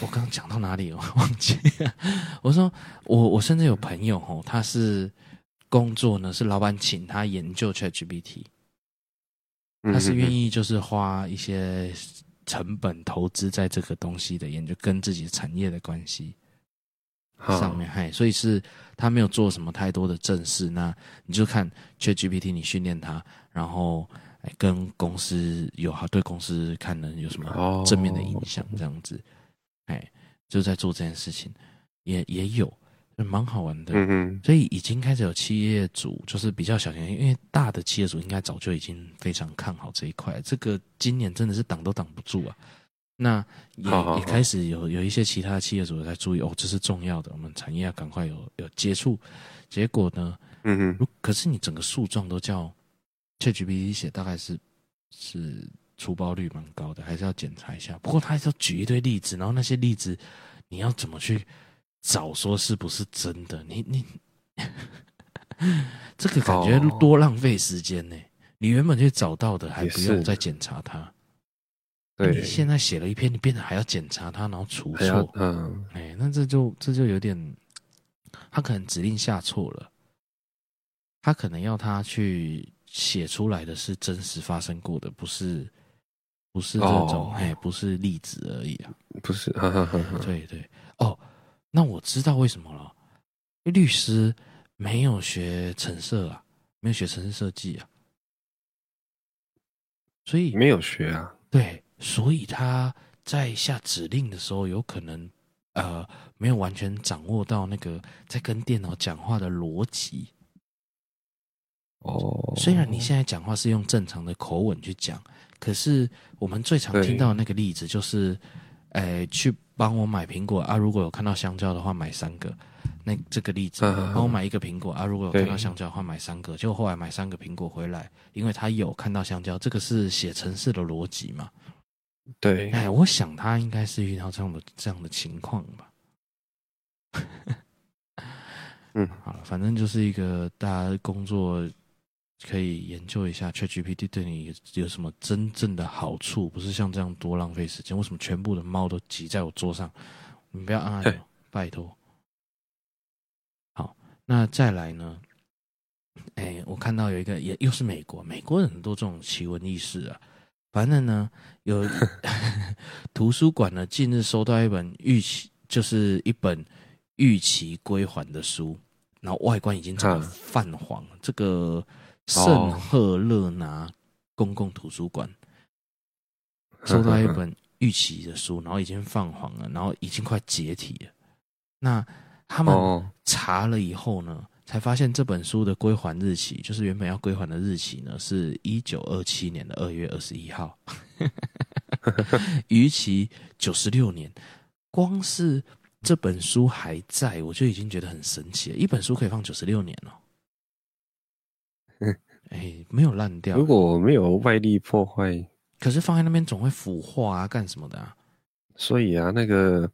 [SPEAKER 1] 我刚刚讲到哪里了？我 忘记了。我说我我甚至有朋友哦，他是工作呢，是老板请他研究 ChatGPT。他是愿意就是花一些成本投资在这个东西的研究，跟自己产业的关系上面，嘿，所以是他没有做什么太多的正事。那你就看 ChatGPT，你训练它，然后跟公司有好对公司看能有什么正面的影响，这样子，哎，就在做这件事情，也也有。蛮好玩的，所以已经开始有企业主就是比较小心，因为大的企业主应该早就已经非常看好这一块，这个今年真的是挡都挡不住啊。那也也开始有有一些其他的企业主在注意哦，这是重要的，我们产业要赶快有有接触。结果呢，嗯哼，可是你整个诉状都叫 ChatGPT 写，大概是是出包率蛮高的，还是要检查一下。不过他还是要举一堆例子，然后那些例子你要怎么去？找说是不是真的？你你 这个感觉多浪费时间呢？你原本就找到的，还不用再检查它。对，你现在写了一篇，你变得还要检查它，然后除错。嗯，哎，那这就这就有点，他可能指令下错了，他可能要他去写出来的是真实发生过的，不是不是这种哎，不是例子而已啊，
[SPEAKER 2] 不是，哈哈哈哈
[SPEAKER 1] 对对哦。那我知道为什么了，因为律师没有学程式啊，没有学程式设计啊，所以
[SPEAKER 2] 没有学啊。
[SPEAKER 1] 对，所以他在下指令的时候，有可能呃没有完全掌握到那个在跟电脑讲话的逻辑。
[SPEAKER 2] 哦，
[SPEAKER 1] 虽然你现在讲话是用正常的口吻去讲，可是我们最常听到的那个例子就是，哎，去。帮我买苹果啊！如果有看到香蕉的话，买三个。那这个例子，帮我买一个苹果啊！如果有看到香蕉的话，买三个。结果后来买三个苹果回来，因为他有看到香蕉，这个是写程式的逻辑嘛？
[SPEAKER 2] 对。
[SPEAKER 1] 哎，我想他应该是遇到这样的这样的情况吧。
[SPEAKER 2] 嗯，
[SPEAKER 1] 好了，反正就是一个大家工作。可以研究一下 ChatGPT 对你有什么真正的好处，不是像这样多浪费时间。为什么全部的猫都挤在我桌上？你不要按按钮，拜托。好，那再来呢？哎，我看到有一个也又是美国，美国人很多这种奇闻异事啊。反正呢，有 图书馆呢近日收到一本预期，就是一本预期归还的书，然后外观已经整个泛黄，啊、这个。圣赫勒拿公共图书馆收到一本逾期的书，然后已经泛黄了，然后已经快解体了。那他们查了以后呢，才发现这本书的归还日期，就是原本要归还的日期呢，是一九二七年的二月二十一号，逾期九十六年。光是这本书还在，我就已经觉得很神奇了。一本书可以放九十六年哦。哎，没有烂掉。
[SPEAKER 2] 如果没有外力破坏，
[SPEAKER 1] 可是放在那边总会腐化啊，干什么的啊？
[SPEAKER 2] 所以啊，那个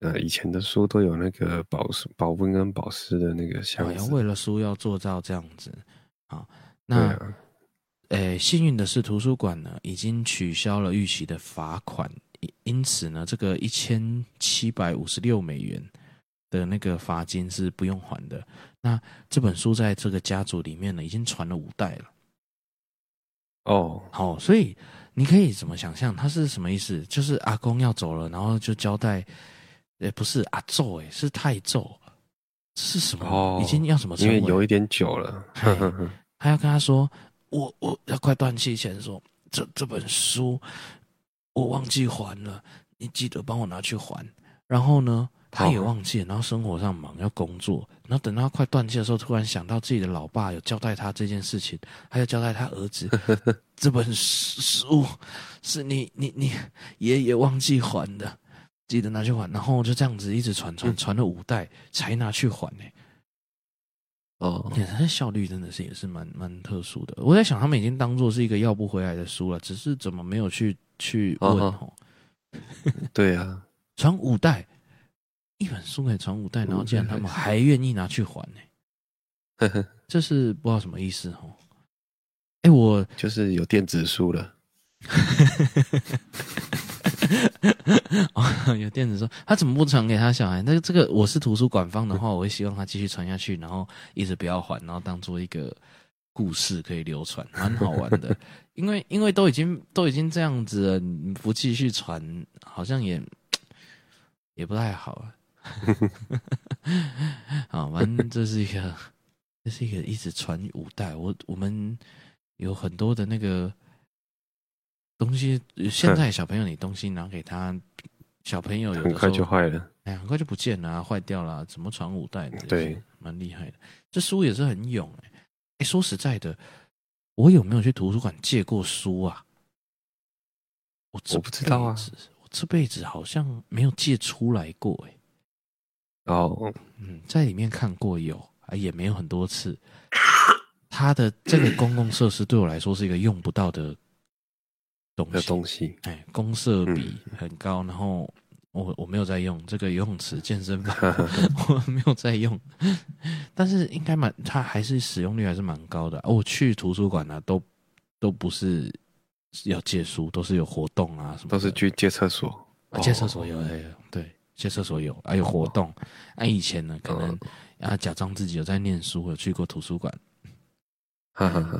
[SPEAKER 2] 呃，以前的书都有那个保湿、保温跟保湿的那个箱子。
[SPEAKER 1] 要为了书要做到这样子，好，那，啊、诶，幸运的是，图书馆呢已经取消了预期的罚款，因此呢，这个一千七百五十六美元。的那个罚金是不用还的。那这本书在这个家族里面呢，已经传了五代了。
[SPEAKER 2] 哦，
[SPEAKER 1] 好，所以你可以怎么想象？它是什么意思？就是阿公要走了，然后就交代，也，不是阿祖，诶，是太祖，这是什么？哦，已经要什么？
[SPEAKER 2] 因为有一点久了，
[SPEAKER 1] 他要跟他说，我我要快断气前说，这这本书我忘记还了，你记得帮我拿去还。然后呢？他也忘记了，然后生活上忙要工作，然后等到他快断气的时候，突然想到自己的老爸有交代他这件事情，还要交代他儿子 这本书是你你你爷爷忘记还的，记得拿去还，然后就这样子一直传传传了五代才拿去还呢。哦，他效率真的是也是蛮蛮特殊的。我在想，他们已经当做是一个要不回来的书了，只是怎么没有去去问哦？
[SPEAKER 2] 对啊，
[SPEAKER 1] 传五代。一本书可以传五代，然后竟然他们还愿意拿去还呢、欸？这是不知道什么意思哦。哎，我
[SPEAKER 2] 就是有电子书了。
[SPEAKER 1] 哦，有电子书，他怎么不传给他小孩？那这个我是图书馆方的话，我会希望他继续传下去，然后一直不要还，然后当做一个故事可以流传，蛮好玩的。因为因为都已经都已经这样子了，你不继续传，好像也也不太好。好，反正这是一个，这是一个一直传五代。我我们有很多的那个东西，现在小朋友你东西拿给他，小朋友有的
[SPEAKER 2] 很快就坏了，
[SPEAKER 1] 哎，很快就不见了，坏掉了，怎么传五代的？
[SPEAKER 2] 对，
[SPEAKER 1] 蛮厉害的。这书也是很勇哎，哎，说实在的，我有没有去图书馆借过书啊？我
[SPEAKER 2] 我不知道啊，
[SPEAKER 1] 我这辈子好像没有借出来过哎。
[SPEAKER 2] 哦，
[SPEAKER 1] 嗯，在里面看过有啊，也没有很多次。它的这个公共设施对我来说是一个用不到的东西。
[SPEAKER 2] 东西，
[SPEAKER 1] 哎，公设比很高，然后我我没有在用这个游泳池、健身房，我没有在用。但是应该蛮，它还是使用率还是蛮高的。我去图书馆呢，都都不是要借书，都是有活动啊什么，
[SPEAKER 2] 都是去借厕所，
[SPEAKER 1] 借厕所有有对。借厕所有，还有活动。哎，以前呢，可能要假装自己有在念书，有去过图书馆。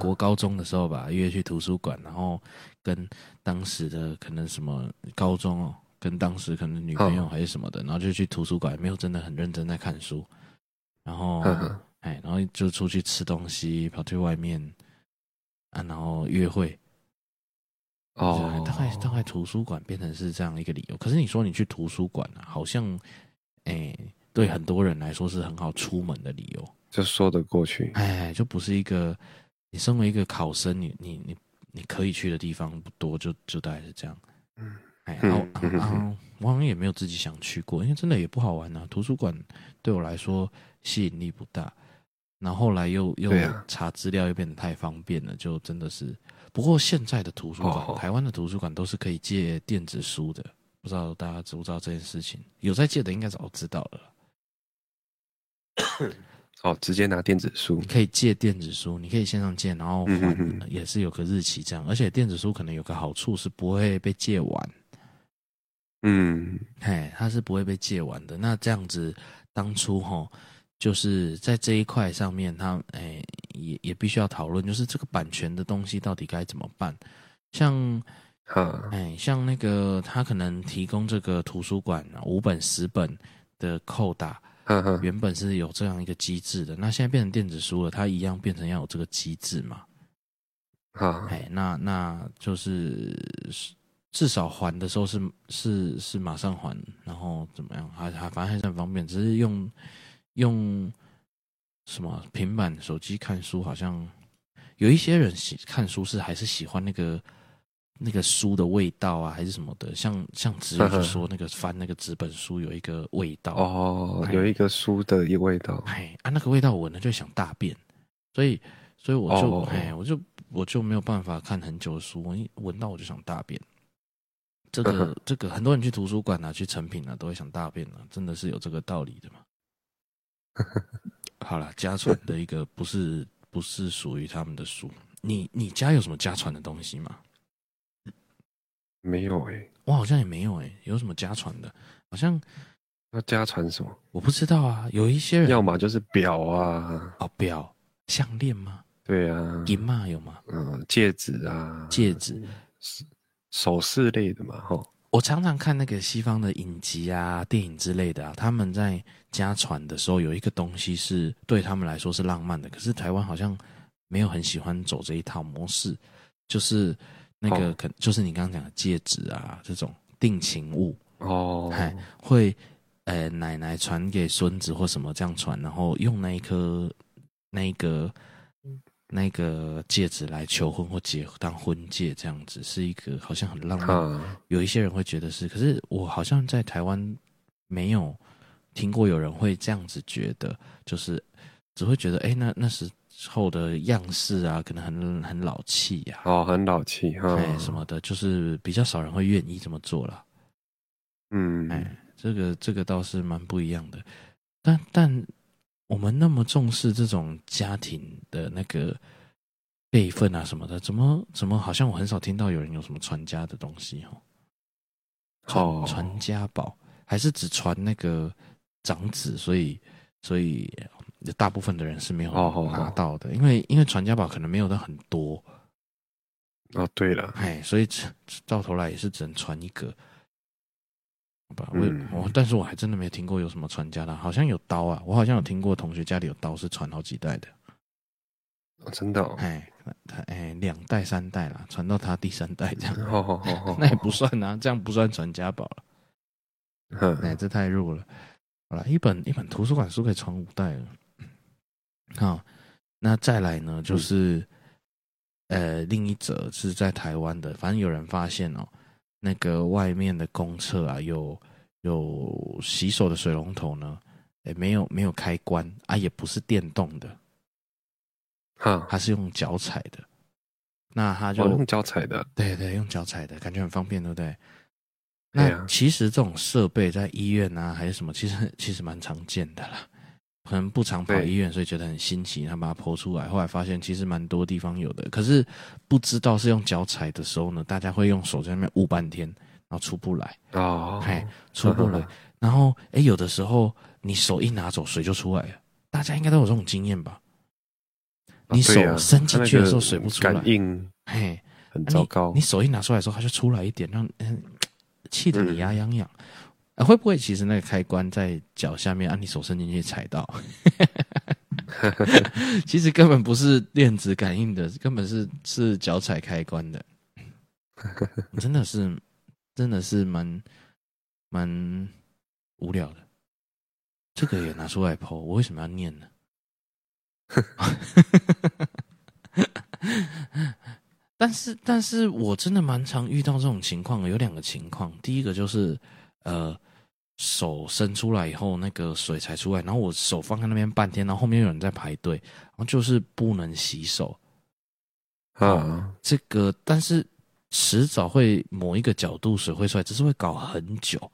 [SPEAKER 1] 国高中的时候吧，约去图书馆，然后跟当时的可能什么高中哦，跟当时可能女朋友还是什么的，然后就去图书馆，没有真的很认真在看书。然后，哎，然后就出去吃东西，跑去外面啊，然后约会。哦，大概大概图书馆变成是这样一个理由。可是你说你去图书馆啊，好像，哎、欸，对很多人来说是很好出门的理由，
[SPEAKER 2] 就说得过去。
[SPEAKER 1] 哎，就不是一个你身为一个考生，你你你你可以去的地方不多，就就大概是这样。嗯，哎，然后啊，啊，我好像也没有自己想去过，因为真的也不好玩啊。图书馆对我来说吸引力不大，然后后来又又查资料又变得太方便了，就真的是。不过现在的图书馆，哦、台湾的图书馆都是可以借电子书的，不知道大家知不知道这件事情？有在借的应该早就知道了。
[SPEAKER 2] 哦，直接拿电子书，
[SPEAKER 1] 你可以借电子书，你可以线上借，然后还也是有个日期这样。而且电子书可能有个好处是不会被借完。嗯，嘿，它是不会被借完的。那这样子，当初齁。就是在这一块上面，他诶、欸、也也必须要讨论，就是这个版权的东西到底该怎么办？像，哎、欸，像那个他可能提供这个图书馆五本十本的扣打，原本是有这样一个机制的，那现在变成电子书了，它一样变成要有这个机制嘛？好，哎，那那就是至少还的时候是是是马上还，然后怎么样？还还反正还是很方便，只是用。用什么平板、手机看书，好像有一些人喜看书是还是喜欢那个那个书的味道啊，还是什么的？像像只有就说那个翻那个纸本书有一个味道
[SPEAKER 2] 哦，有一个书的一个味道。
[SPEAKER 1] 哎啊，那个味道闻了就想大便，所以所以我就哎，我就我就没有办法看很久的书，我一闻到我就想大便。这个这个很多人去图书馆啊，去成品啊，都会想大便啊，真的是有这个道理的嘛？好了，家传的一个不是不是属于他们的书。你你家有什么家传的东西吗？
[SPEAKER 2] 没有哎、欸，
[SPEAKER 1] 我好像也没有哎、欸。有什么家传的？好像
[SPEAKER 2] 要家传什么？
[SPEAKER 1] 我不知道啊。有一些人，
[SPEAKER 2] 要么就是表啊，
[SPEAKER 1] 哦，表项链吗？
[SPEAKER 2] 对啊，
[SPEAKER 1] 银嘛有吗？
[SPEAKER 2] 嗯，戒指啊，
[SPEAKER 1] 戒指，
[SPEAKER 2] 首饰类的嘛，哈。
[SPEAKER 1] 我常常看那个西方的影集啊、电影之类的啊，他们在家传的时候，有一个东西是对他们来说是浪漫的，可是台湾好像没有很喜欢走这一套模式，就是那个可、哦、就是你刚刚讲的戒指啊，这种定情物
[SPEAKER 2] 哦，
[SPEAKER 1] 哎会呃奶奶传给孙子或什么这样传，然后用那一颗那一个。那个戒指来求婚或结当婚戒，这样子是一个好像很浪漫。啊、有一些人会觉得是，可是我好像在台湾没有听过有人会这样子觉得，就是只会觉得，哎、欸，那那时候的样式啊，可能很很老气呀、啊。
[SPEAKER 2] 哦，很老气，哎、
[SPEAKER 1] 欸，什么的，就是比较少人会愿意这么做了。
[SPEAKER 2] 嗯，
[SPEAKER 1] 哎、欸，这个这个倒是蛮不一样的，但但。我们那么重视这种家庭的那个辈分啊什么的，怎么怎么好像我很少听到有人有什么传家的东西哦？传传家宝还是只传那个长子，所以所以大部分的人是没有拿到的，因为因为传家宝可能没有的很多。
[SPEAKER 2] 哦，对了，
[SPEAKER 1] 哎，所以到头来也是只能传一个。我我，但是我还真的没有听过有什么传家的，好像有刀啊，我好像有听过同学家里有刀是传好几代的，
[SPEAKER 2] 哦、真的、哦，
[SPEAKER 1] 哎，他哎两代三代啦，传到他第三代这样，
[SPEAKER 2] 哦哦哦、
[SPEAKER 1] 那也不算啊，这样不算传家宝了，哎、嗯，这太弱了，好了，一本一本图书馆书可以传五代了，好，那再来呢，就是、嗯、呃另一则是在台湾的，反正有人发现哦。那个外面的公厕啊，有有洗手的水龙头呢，哎，没有没有开关啊，也不是电动的，
[SPEAKER 2] 哈，
[SPEAKER 1] 它是用脚踩的。那他就、
[SPEAKER 2] 哦、用脚踩的，
[SPEAKER 1] 对对，用脚踩的感觉很方便，对不对？那其实这种设备在医院啊，还是什么，其实其实蛮常见的啦。可能不常跑医院，所以觉得很新奇，他把它剖出来。后来发现其实蛮多地方有的，可是不知道是用脚踩的时候呢，大家会用手在那边捂半天，然后出不来
[SPEAKER 2] 哦，
[SPEAKER 1] 嘿，出不来。然后哎，有的时候你手一拿走，水就出来了。大家应该都有这种经验吧？你手伸进去的时候，水不出来，
[SPEAKER 2] 感应
[SPEAKER 1] 嘿，
[SPEAKER 2] 很糟糕。
[SPEAKER 1] 你手一拿出来的时候，它就出来一点，让嗯，气得你牙痒痒。啊，会不会其实那个开关在脚下面？啊，你手伸进去踩到，其实根本不是电子感应的，根本是是脚踩开关的。真的是，真的是蛮蛮无聊的。这个也拿出来 po，我为什么要念呢？但是，但是我真的蛮常遇到这种情况的。有两个情况，第一个就是。呃，手伸出来以后，那个水才出来，然后我手放在那边半天，然后后面有人在排队，然后就是不能洗手
[SPEAKER 2] 啊。
[SPEAKER 1] 这个，但是迟早会某一个角度水会出来，只是会搞很久。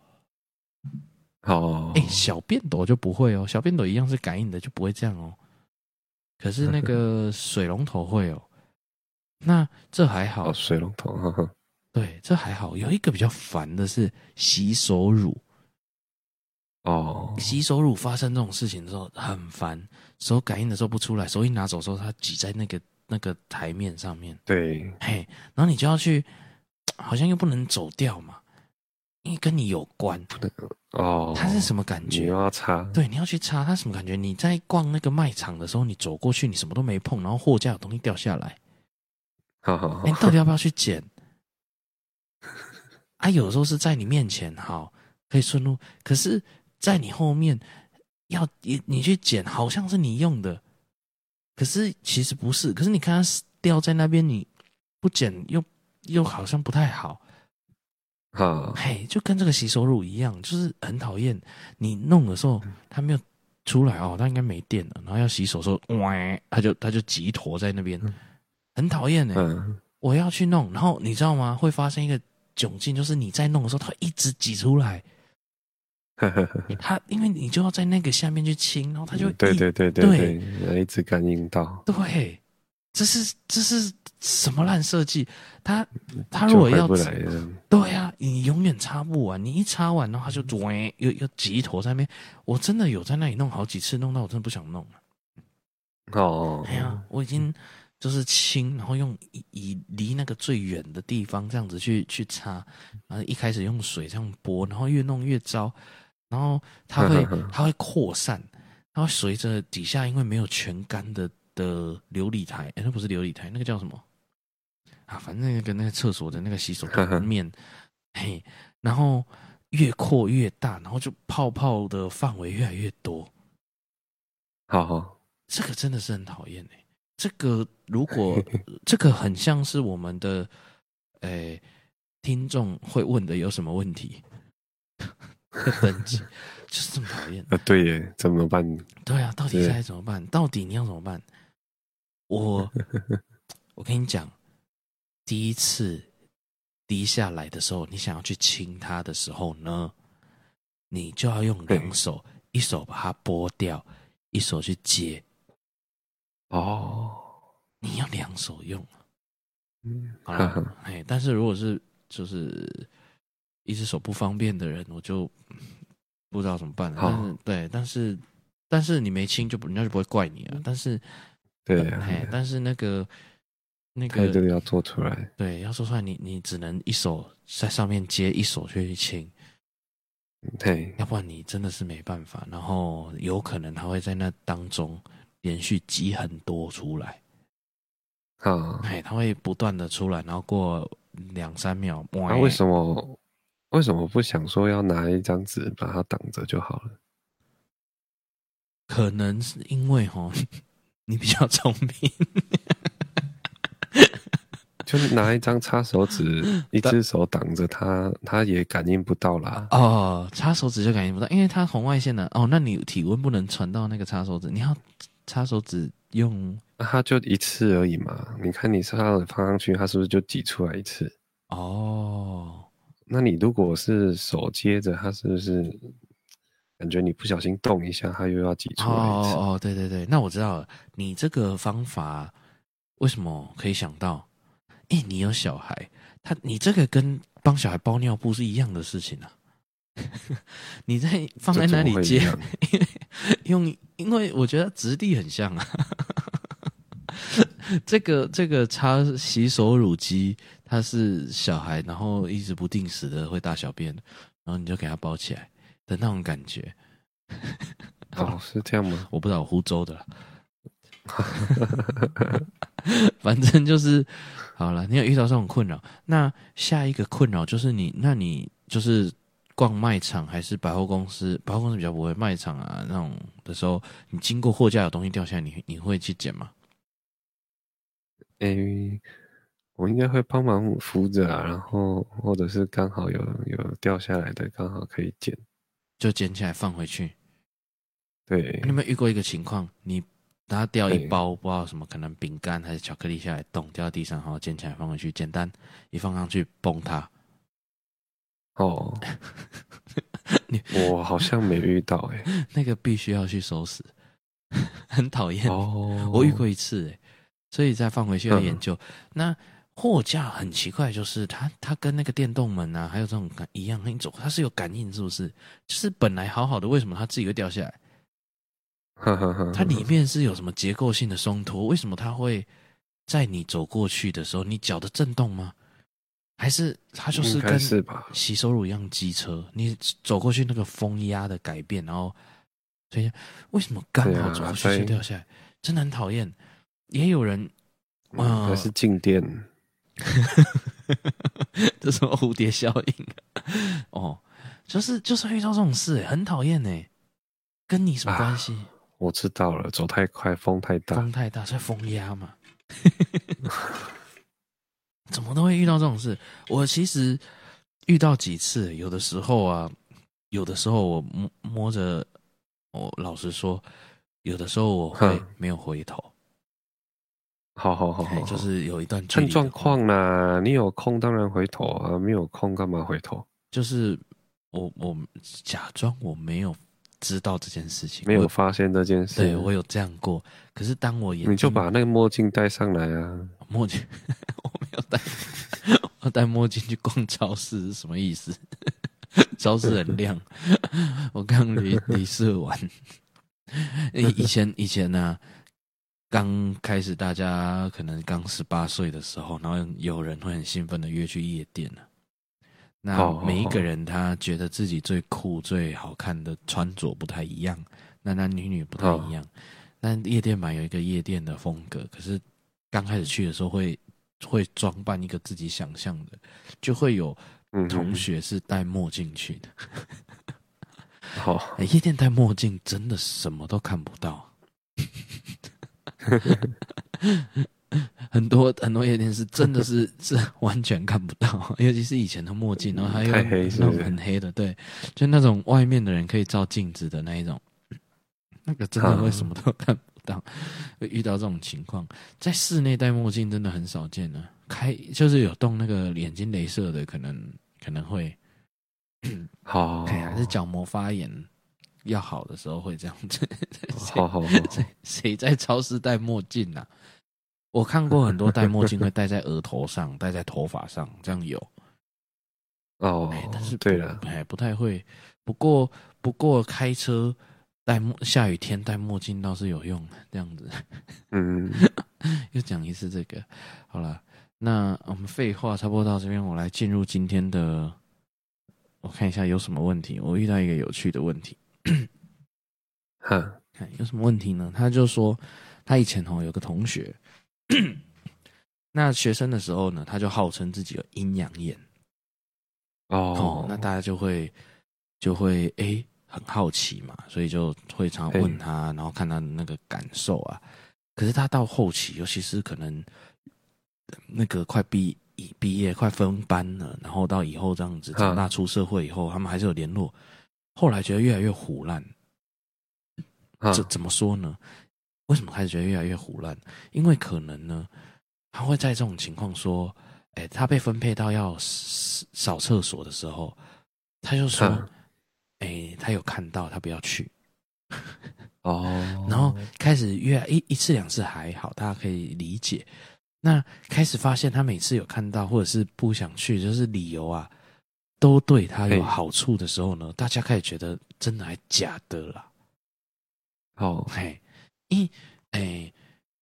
[SPEAKER 2] 哦，
[SPEAKER 1] 哎，小便斗就不会哦，小便斗一样是感应的，就不会这样哦。可是那个水龙头会哦，那这还好，
[SPEAKER 2] 哦、水龙头。呵呵
[SPEAKER 1] 对，这还好。有一个比较烦的是洗手乳
[SPEAKER 2] 哦，
[SPEAKER 1] 洗手乳发生这种事情的时候很烦，手感应的时候不出来，手一拿走的时候，它挤在那个那个台面上面。
[SPEAKER 2] 对，
[SPEAKER 1] 嘿，然后你就要去，好像又不能走掉嘛，因为跟你有关。
[SPEAKER 2] 哦，
[SPEAKER 1] 它是什么感觉？
[SPEAKER 2] 你要擦？
[SPEAKER 1] 对，你要去擦。它什么感觉？你在逛那个卖场的时候，你走过去，你什么都没碰，然后货架有东西掉下来，
[SPEAKER 2] 好好好，
[SPEAKER 1] 你到底要不要去捡？啊，有时候是在你面前，好，可以顺路，可是，在你后面，要你你去捡，好像是你用的，可是其实不是，可是你看它掉在那边，你不捡又又好像不太好，
[SPEAKER 2] 啊，
[SPEAKER 1] 嘿，就跟这个洗手乳一样，就是很讨厌，你弄的时候它没有出来哦，它应该没电了，然后要洗手的时候，哇，它就它就挤坨在那边，很讨厌哎，我要去弄，然后你知道吗？会发生一个。窘境就是你在弄的时候，它一直挤出来。它因为你就要在那个下面去清，然后它就
[SPEAKER 2] 对对对对对，对一直感应到。
[SPEAKER 1] 对，这是这是什么烂设计？它它如果要对呀、啊，你永远擦不完。你一擦完，然后它就又又挤一坨在那边。我真的有在那里弄好几次，弄到我真的不想弄了。
[SPEAKER 2] 哦，
[SPEAKER 1] 哎呀，我已经就是清，然后用以以离那个最远的地方这样子去去擦，然后一开始用水这样拨，然后越弄越糟，然后它会 它会扩散，它会随着底下因为没有全干的的琉璃台，哎，那不是琉璃台，那个叫什么啊？反正那个那个厕所的那个洗手台 面，嘿，然后越扩越大，然后就泡泡的范围越来越多。
[SPEAKER 2] 好好。
[SPEAKER 1] 这个真的是很讨厌哎！这个如果 这个很像是我们的诶、欸、听众会问的有什么问题？等级 就是这么讨厌
[SPEAKER 2] 啊！对耶，怎么办？
[SPEAKER 1] 对啊，到底该怎么办？到底你要怎么办？我我跟你讲，第一次滴下来的时候，你想要去亲它的时候呢，你就要用两手，一手把它拨掉，一手去接。
[SPEAKER 2] 哦，
[SPEAKER 1] 你要两手用，
[SPEAKER 2] 嗯，
[SPEAKER 1] 好了，哎，但是如果是就是一只手不方便的人，我就不知道怎么办了。但是对，但是但是你没亲，就不人家就不会怪你了。但是
[SPEAKER 2] 对，哎，
[SPEAKER 1] 但是那个那个
[SPEAKER 2] 这个要做出来，
[SPEAKER 1] 对，要做出来，你你只能一手在上面接，一手去亲，
[SPEAKER 2] 对，
[SPEAKER 1] 要不然你真的是没办法。然后有可能他会在那当中。连续挤很多出来，
[SPEAKER 2] 啊，
[SPEAKER 1] 哎，它会不断的出来，然后过两三秒，
[SPEAKER 2] 那、啊、为什么为什么不想说要拿一张纸把它挡着就好了？
[SPEAKER 1] 可能是因为哈，你比较聪明，
[SPEAKER 2] 就是拿一张擦手纸，一只手挡着它，它也感应不到啦。
[SPEAKER 1] 哦，擦手纸就感应不到，因为它红外线的哦，那你体温不能传到那个擦手纸，你要。擦手指用，那
[SPEAKER 2] 它就一次而已嘛。你看你擦了放上去，它是不是就挤出来一次？
[SPEAKER 1] 哦，
[SPEAKER 2] 那你如果是手接着，它是不是感觉你不小心动一下，它又要挤出来一次？
[SPEAKER 1] 哦哦，对对对，那我知道了。你这个方法为什么可以想到？诶，你有小孩，他你这个跟帮小孩包尿布是一样的事情啊。你在放在那里接，因为 用，因为我觉得质地很像啊。这个这个擦洗手乳机，它是小孩，然后一直不定时的会大小便，然后你就给他包起来的那种感觉。
[SPEAKER 2] 哦，是这样吗？
[SPEAKER 1] 我不知道，我胡诌的啦。反正就是好了。你有遇到这种困扰，那下一个困扰就是你，那你就是。逛卖场还是百货公司？百货公司比较不会，卖场啊那种的时候，你经过货架有东西掉下来，你你会去捡吗？
[SPEAKER 2] 诶、欸，我应该会帮忙扶着啊，然后或者是刚好有有掉下来的，刚好可以捡，
[SPEAKER 1] 就捡起来放回去。
[SPEAKER 2] 对，
[SPEAKER 1] 你有没有遇过一个情况？你拿掉一包不知道什么，可能饼干还是巧克力下来，咚掉到地上，然后捡起来放回去，简单一放上去，崩它。
[SPEAKER 2] 哦，你我好像没遇到哎、欸，
[SPEAKER 1] 那个必须要去收拾，很讨厌哦。我遇过一次哎，所以再放回去要研究。嗯、那货架很奇怪，就是它它跟那个电动门啊，还有这种感一样，你走它是有感应，是不是？就是本来好好的，为什么它自己会掉下来？它里面是有什么结构性的松脱？为什么它会在你走过去的时候，你脚的震动吗？还是它就是跟洗手乳一样机车，你走过去那个风压的改变，然后所以为什么刚好走过去就掉下来，真的很讨厌。也有人，
[SPEAKER 2] 嗯，还是静电，
[SPEAKER 1] 这什么蝴蝶效应？哦，就是就是遇到这种事，很讨厌呢。跟你什么关系？
[SPEAKER 2] 我知道了，走太快，风太大，
[SPEAKER 1] 风太大，所以风压嘛。怎么都会遇到这种事？我其实遇到几次，有的时候啊，有的时候我摸摸着，我老实说，有的时候我会没有回头。
[SPEAKER 2] 好好好好，
[SPEAKER 1] 就是有一段
[SPEAKER 2] 看状况啦。你有空当然回头啊，没有空干嘛回头？
[SPEAKER 1] 就是我我假装我没有知道这件事情，
[SPEAKER 2] 没有发现这件事。
[SPEAKER 1] 对，我有这样过，可是当我眼
[SPEAKER 2] 你就把那个墨镜戴上来啊，
[SPEAKER 1] 墨镜。我没有戴 我戴墨镜去逛超市是什么意思？超市很亮。我刚离离社完。以前以前呢、啊，刚开始大家可能刚十八岁的时候，然后有人会很兴奋的约去夜店呢。那每一个人他觉得自己最酷、最好看的穿着不太一样，男男女女不太一样。但夜店嘛，有一个夜店的风格，可是刚开始去的时候会会装扮一个自己想象的，就会有同学是戴墨镜去的。
[SPEAKER 2] 好，
[SPEAKER 1] 夜店戴墨镜真的什么都看不到。很多很多夜店是真的是 是完全看不到，尤其是以前的墨镜，然后还有那种很黑的，对，就那种外面的人可以照镜子的那一种，那个真的会什么都看不到。会 遇到这种情况，在室内戴墨镜真的很少见呢。开就是有动那个眼睛镭射的，可能可能会
[SPEAKER 2] 好，
[SPEAKER 1] 还是角膜发炎。要好的时候会这样子，
[SPEAKER 2] 好好好，
[SPEAKER 1] 谁在超市戴墨镜啊？我看过很多戴墨镜会戴在额头上，戴在头发上，这样有。
[SPEAKER 2] 哦，
[SPEAKER 1] 但是
[SPEAKER 2] 对了，
[SPEAKER 1] 哎，不太会。不过不过开车戴墨，下雨天戴墨镜倒是有用，这样子。
[SPEAKER 2] 嗯，
[SPEAKER 1] 又讲一次这个，好了，那我们废话差不多到这边，我来进入今天的，我看一下有什么问题。我遇到一个有趣的问题。
[SPEAKER 2] 哈，
[SPEAKER 1] 看有什么问题呢？他就说，他以前哦有个同学，那学生的时候呢，他就号称自己有阴阳眼。
[SPEAKER 2] 哦，
[SPEAKER 1] 哦，那大家就会就会哎、欸、很好奇嘛，所以就会常常问他，然后看他的那个感受啊。可是他到后期，尤其是可能那个快毕毕业、快分班了，然后到以后这样子长大出社会以后，他们还是有联络。后来觉得越来越胡乱，这怎么说呢？为什么开始觉得越来越胡乱？因为可能呢，他会在这种情况说：“哎，他被分配到要扫厕所的时候，他就说：‘哎，他有看到，他不要去。’
[SPEAKER 2] 哦，
[SPEAKER 1] 然后开始越一一次两次还好，大家可以理解。那开始发现他每次有看到，或者是不想去，就是理由啊。”都对他有好处的时候呢，大家开始觉得真的还假的啦。
[SPEAKER 2] 哦，
[SPEAKER 1] 嘿，因哎，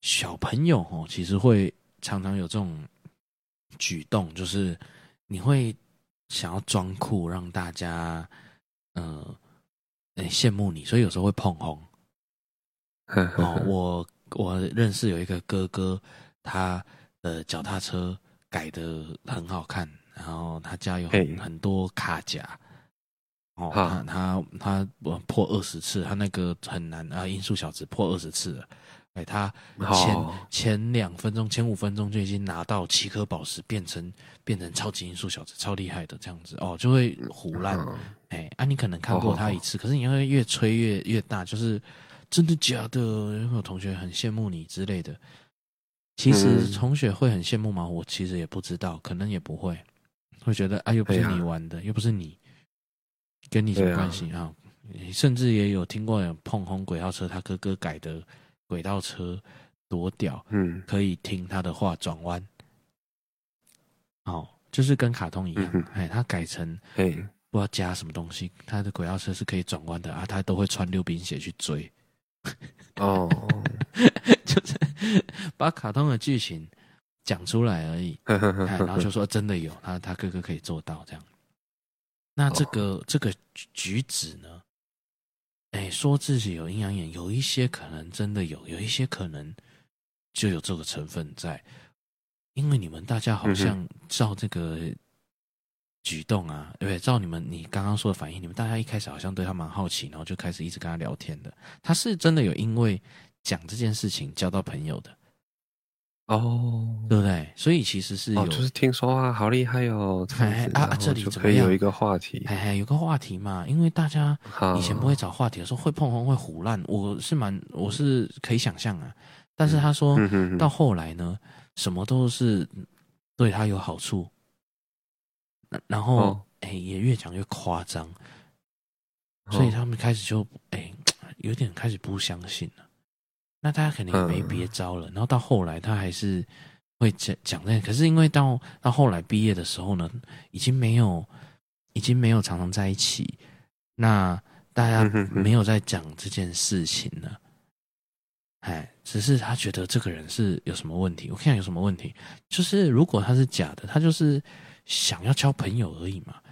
[SPEAKER 1] 小朋友哦，其实会常常有这种举动，就是你会想要装酷，让大家嗯很羡慕你，所以有时候会碰红。哦，我我认识有一个哥哥，他的脚踏车改的很好看。然后他家有很很多卡夹，哦，他他他破二十次，他那个很难啊，音速小子破二十次了，哎，他前前两分钟、前五分钟就已经拿到七颗宝石，变成变成超级音速小子，超厉害的这样子。哦，就会胡烂，哎，啊，你可能看过他一次，可是你会越吹越越大，就是真的假的？有同学很羡慕你之类的，其实同学会很羡慕吗？我其实也不知道，可能也不会。会觉得啊，又不是你玩的，啊、又不是你，跟你什么关系啊？甚至也有听过有碰红轨道车，他哥哥改的轨道车多屌，嗯，可以听他的话转弯，哦，就是跟卡通一样，嗯、哎，他改成哎不知道加什么东西，他的轨道车是可以转弯的啊，他都会穿溜冰鞋去追，
[SPEAKER 2] 哦，
[SPEAKER 1] 就是把卡通的剧情。讲出来而已，然后就说真的有他，他哥哥可以做到这样。那这个、哦、这个举止呢？哎，说自己有阴阳眼，有一些可能真的有，有一些可能就有这个成分在。因为你们大家好像照这个举动啊，对不对？照你们你刚刚说的反应，你们大家一开始好像对他蛮好奇，然后就开始一直跟他聊天的。他是真的有因为讲这件事情交到朋友的。
[SPEAKER 2] 哦，
[SPEAKER 1] 对不对？所以其实是有，
[SPEAKER 2] 就是听说啊，好厉害哦，
[SPEAKER 1] 啊，这里
[SPEAKER 2] 可以有一个话题，
[SPEAKER 1] 哎哎，有个话题嘛，因为大家以前不会找话题的时候会碰红会胡乱，我是蛮我是可以想象啊。但是他说到后来呢，什么都是对他有好处，然后哎也越讲越夸张，所以他们开始就哎 有点开始不相信了。那他肯定也没别招了，嗯、然后到后来他还是会讲讲那，可是因为到到后来毕业的时候呢，已经没有，已经没有常常在一起，那大家没有在讲这件事情了，哎，只是他觉得这个人是有什么问题。我看有什么问题，就是如果他是假的，他就是想要交朋友而已嘛。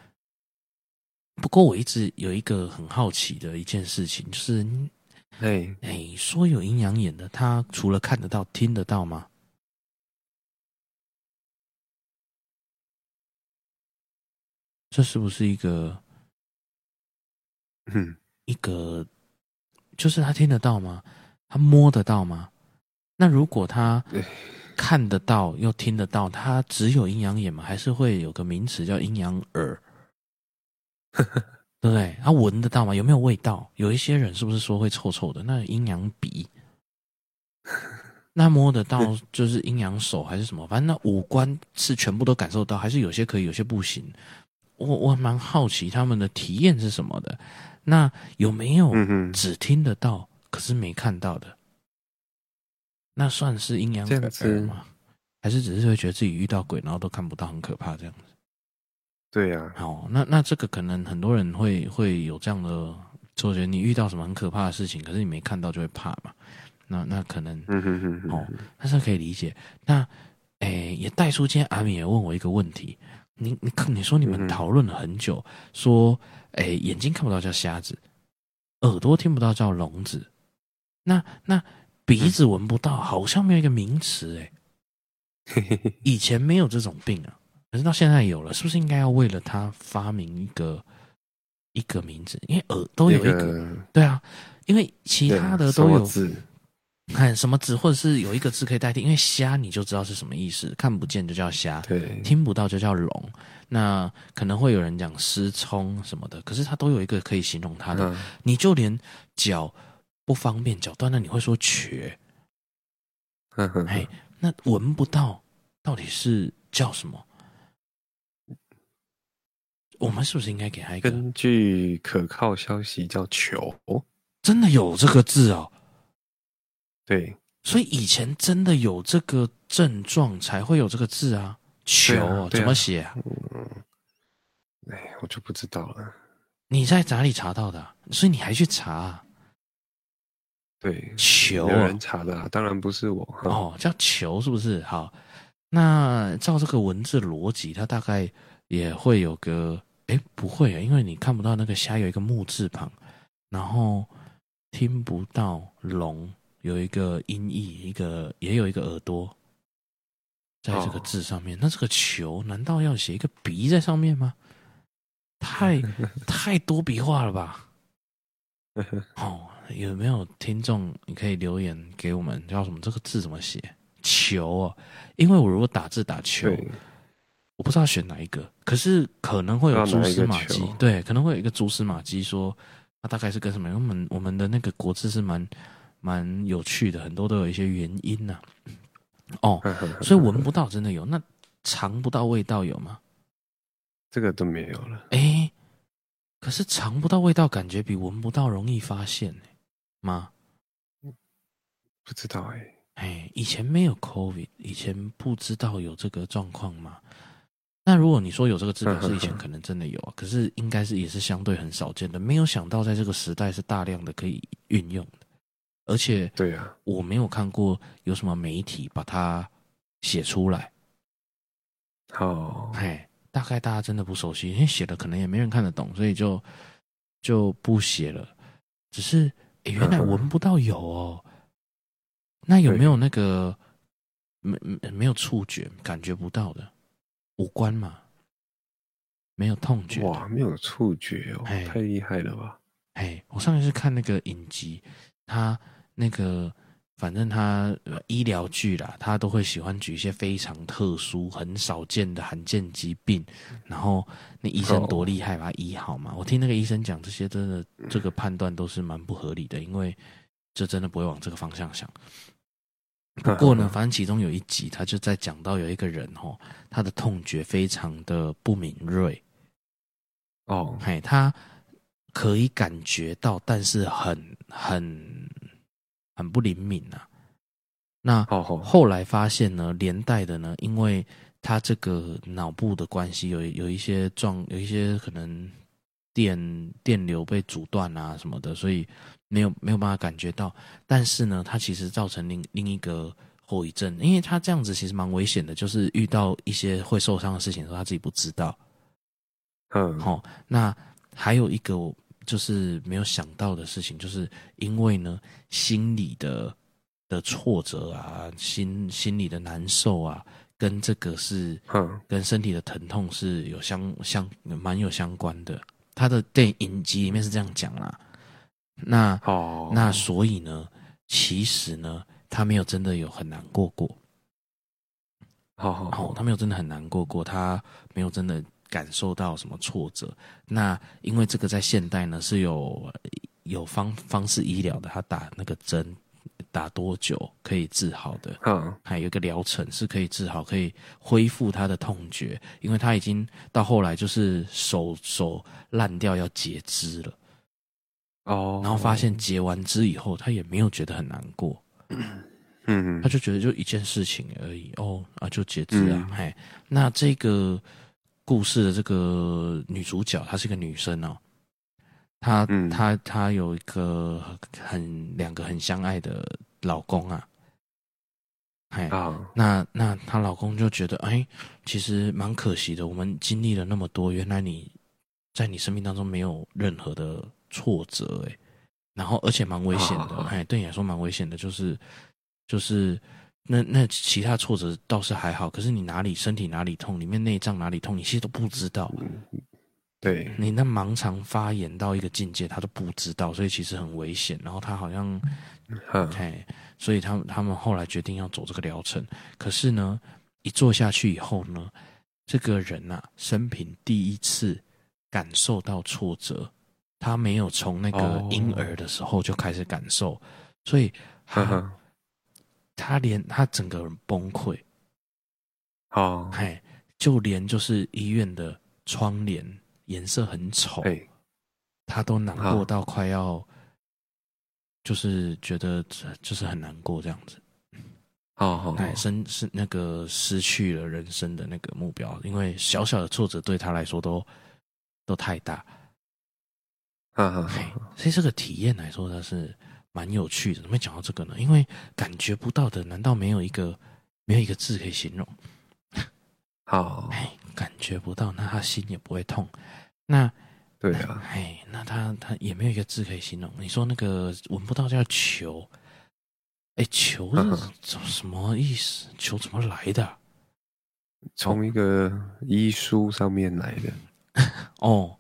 [SPEAKER 1] 不过我一直有一个很好奇的一件事情，就是，哎哎，说有阴阳眼的，他除了看得到、听得到吗？这是不是一个，
[SPEAKER 2] 嗯，
[SPEAKER 1] 一个，就是他听得到吗？他摸得到吗？那如果他看得到又听得到，它只有阴阳眼吗？还是会有个名词叫阴阳耳？对不对？他闻得到吗？有没有味道？有一些人是不是说会臭臭的？那阴阳鼻？那摸得到就是阴阳手还是什么？反正那五官是全部都感受到，还是有些可以，有些不行？我我蛮好奇他们的体验是什么的，那有没有只听得到、嗯、可是没看到的？那算是阴阳耳吗？还是只是会觉得自己遇到鬼，然后都看不到，很可怕这样子？
[SPEAKER 2] 对呀、啊。
[SPEAKER 1] 好，那那这个可能很多人会会有这样的，就觉得你遇到什么很可怕的事情，可是你没看到就会怕嘛？那那可能，
[SPEAKER 2] 嗯哼哼哼
[SPEAKER 1] 哦，但是可以理解。那诶，也带出今天阿米也问我一个问题。你你你说你们讨论了很久，嗯、说，哎，眼睛看不到叫瞎子，耳朵听不到叫聋子，那那鼻子闻不到，好像没有一个名词哎，以前没有这种病啊，可是到现在有了，是不是应该要为了他发明一个一个名字？因为耳都有一个，那个、对啊，因为其他的都有字。看什么字，或者是有一个字可以代替，因为瞎你就知道是什么意思，看不见就叫瞎，
[SPEAKER 2] 对，
[SPEAKER 1] 听不到就叫聋。那可能会有人讲失聪什么的，可是它都有一个可以形容它的。嗯、你就连脚不方便，脚断了，你会说瘸。哎，那闻不到到底是叫什么？我们是不是应该给他一个？
[SPEAKER 2] 根据可靠消息叫球，
[SPEAKER 1] 真的有这个字哦。
[SPEAKER 2] 对，
[SPEAKER 1] 所以以前真的有这个症状才会有这个字啊，球哦，怎么写啊？
[SPEAKER 2] 嗯，哎，我就不知道了。
[SPEAKER 1] 你在哪里查到的？所以你还去查？
[SPEAKER 2] 对，
[SPEAKER 1] 球
[SPEAKER 2] 有人查的，当然不是我。
[SPEAKER 1] 哦，叫球是不是？好，那照这个文字逻辑，它大概也会有个，哎，不会啊，因为你看不到那个虾有一个木字旁，然后听不到龙。有一个音译，一个也有一个耳朵，在这个字上面。哦、那这个球难道要写一个鼻在上面吗？太 太多笔画了吧？哦，有没有听众？你可以留言给我们，叫什么？这个字怎么写？球啊！因为我如果打字打球，我不知道选哪一个。可是可能会有蛛丝马迹，对，可能会有一个蛛丝马迹，说它大概是跟什么？因为我们我们的那个国字是蛮。蛮有趣的，很多都有一些原因呐、啊。哦，所以闻不到真的有，那尝不到味道有吗？
[SPEAKER 2] 这个都没有了。
[SPEAKER 1] 哎，可是尝不到味道，感觉比闻不到容易发现吗？
[SPEAKER 2] 不知道哎。
[SPEAKER 1] 哎，以前没有 COVID，以前不知道有这个状况吗？那如果你说有这个字，表是以前可能真的有啊。可是应该是也是相对很少见的，没有想到在这个时代是大量的可以运用的。而且，对啊，我没有看过有什么媒体把它写出来。
[SPEAKER 2] 哦，
[SPEAKER 1] 哎，大概大家真的不熟悉，因为写的可能也没人看得懂，所以就就不写了。只是，哎，原来闻不到有哦。那有没有那个没没有触觉感觉不到的五官嘛？没有痛觉？
[SPEAKER 2] 哇，没有触觉哦，太厉害了吧？
[SPEAKER 1] 哎，我上一次看那个影集，他。那个，反正他医疗剧啦，他都会喜欢举一些非常特殊、很少见的罕见疾病，然后那医生多厉害，把它医好嘛。我听那个医生讲这些，真的这个判断都是蛮不合理的，因为这真的不会往这个方向想。不过呢，反正其中有一集，他就在讲到有一个人哦，他的痛觉非常的不敏锐。
[SPEAKER 2] 哦，
[SPEAKER 1] 嘿，他可以感觉到，但是很很。很不灵敏呐、啊，那后来发现呢，连带的呢，因为他这个脑部的关系，有有一些状，有一些可能电电流被阻断啊什么的，所以没有没有办法感觉到。但是呢，它其实造成另另一个后遗症，因为他这样子其实蛮危险的，就是遇到一些会受伤的事情的时候，他自己不知道。
[SPEAKER 2] 嗯，
[SPEAKER 1] 好，那还有一个就是没有想到的事情，就是因为呢，心理的的挫折啊，心心理的难受啊，跟这个是，
[SPEAKER 2] 嗯，
[SPEAKER 1] 跟身体的疼痛是有相相蛮有相关的。他的电影集里面是这样讲啦。那
[SPEAKER 2] 哦，
[SPEAKER 1] 那所以呢，其实呢，他没有真的有很难过过。
[SPEAKER 2] 好好好，
[SPEAKER 1] 他没有真的很难过过，他没有真的。感受到什么挫折？那因为这个在现代呢是有有方方式医疗的，他打那个针打多久可以治好的？
[SPEAKER 2] 嗯，
[SPEAKER 1] 还有一个疗程是可以治好，可以恢复他的痛觉，因为他已经到后来就是手手烂掉要截肢了。
[SPEAKER 2] 哦，
[SPEAKER 1] 然后发现截完肢以后，他也没有觉得很难过，
[SPEAKER 2] 嗯，
[SPEAKER 1] 他就觉得就一件事情而已。哦啊，就截肢啊，
[SPEAKER 2] 嗯、
[SPEAKER 1] 嘿，那这个。故事的这个女主角，她是个女生哦，她她她有一个很两个很相爱的老公啊，哎，那那她老公就觉得，哎，其实蛮可惜的，我们经历了那么多，原来你在你生命当中没有任何的挫折，哎，然后而且蛮危险的，哎，对你来说蛮危险的，就是就是。那那其他挫折倒是还好，可是你哪里身体哪里痛，里面内脏哪里痛，你其实都不知道。
[SPEAKER 2] 对，
[SPEAKER 1] 你那盲肠发炎到一个境界，他都不知道，所以其实很危险。然后他好像，哎，所以他们他们后来决定要走这个疗程。可是呢，一做下去以后呢，这个人呐、啊，生平第一次感受到挫折，他没有从那个婴儿的时候就开始感受，所以他。他连他整个人崩溃，
[SPEAKER 2] 哦，
[SPEAKER 1] 嘿，就连就是医院的窗帘颜色很丑，他都难过到快要，就是觉得就是很难过这样子，
[SPEAKER 2] 哦，
[SPEAKER 1] 哎，生是那个失去了人生的那个目标，因为小小的挫折对他来说都都太大，
[SPEAKER 2] 哈，
[SPEAKER 1] 所以这个体验来说，它是。蛮有趣的，怎么会讲到这个呢？因为感觉不到的，难道没有一个没有一个字可以形容？
[SPEAKER 2] 好，
[SPEAKER 1] 哎，感觉不到，那他心也不会痛。那
[SPEAKER 2] 对啊，
[SPEAKER 1] 哎，那他他也没有一个字可以形容。你说那个闻不到叫球，哎，球是什么意思？球怎么来的？
[SPEAKER 2] 从一个医书上面来的。
[SPEAKER 1] 哦，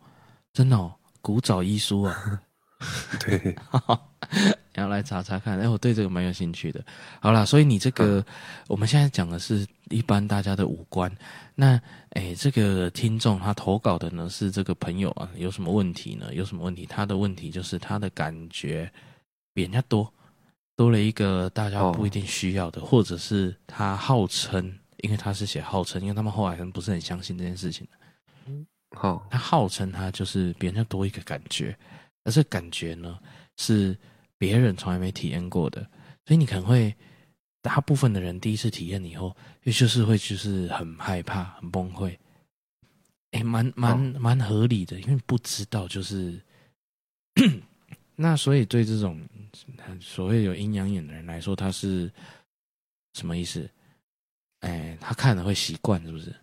[SPEAKER 1] 真的哦，古早医书啊。
[SPEAKER 2] 对。
[SPEAKER 1] 然后来查查看，哎，我对这个蛮有兴趣的。好啦，所以你这个、嗯、我们现在讲的是一般大家的五官。那，哎，这个听众他投稿的呢是这个朋友啊，有什么问题呢？有什么问题？他的问题就是他的感觉比人家多，多了一个大家不一定需要的，哦、或者是他号称，因为他是写号称，因为他们后来可能不是很相信这件事情。
[SPEAKER 2] 好、哦，
[SPEAKER 1] 他号称他就是比人家多一个感觉，而这感觉呢是。别人从来没体验过的，所以你可能会大部分的人第一次体验以后，也就是会就是很害怕、很崩溃。哎，蛮蛮蛮合理的，因为不知道就是 那，所以对这种所谓有阴阳眼的人来说，他是什么意思？哎，他看了会习惯，是不是？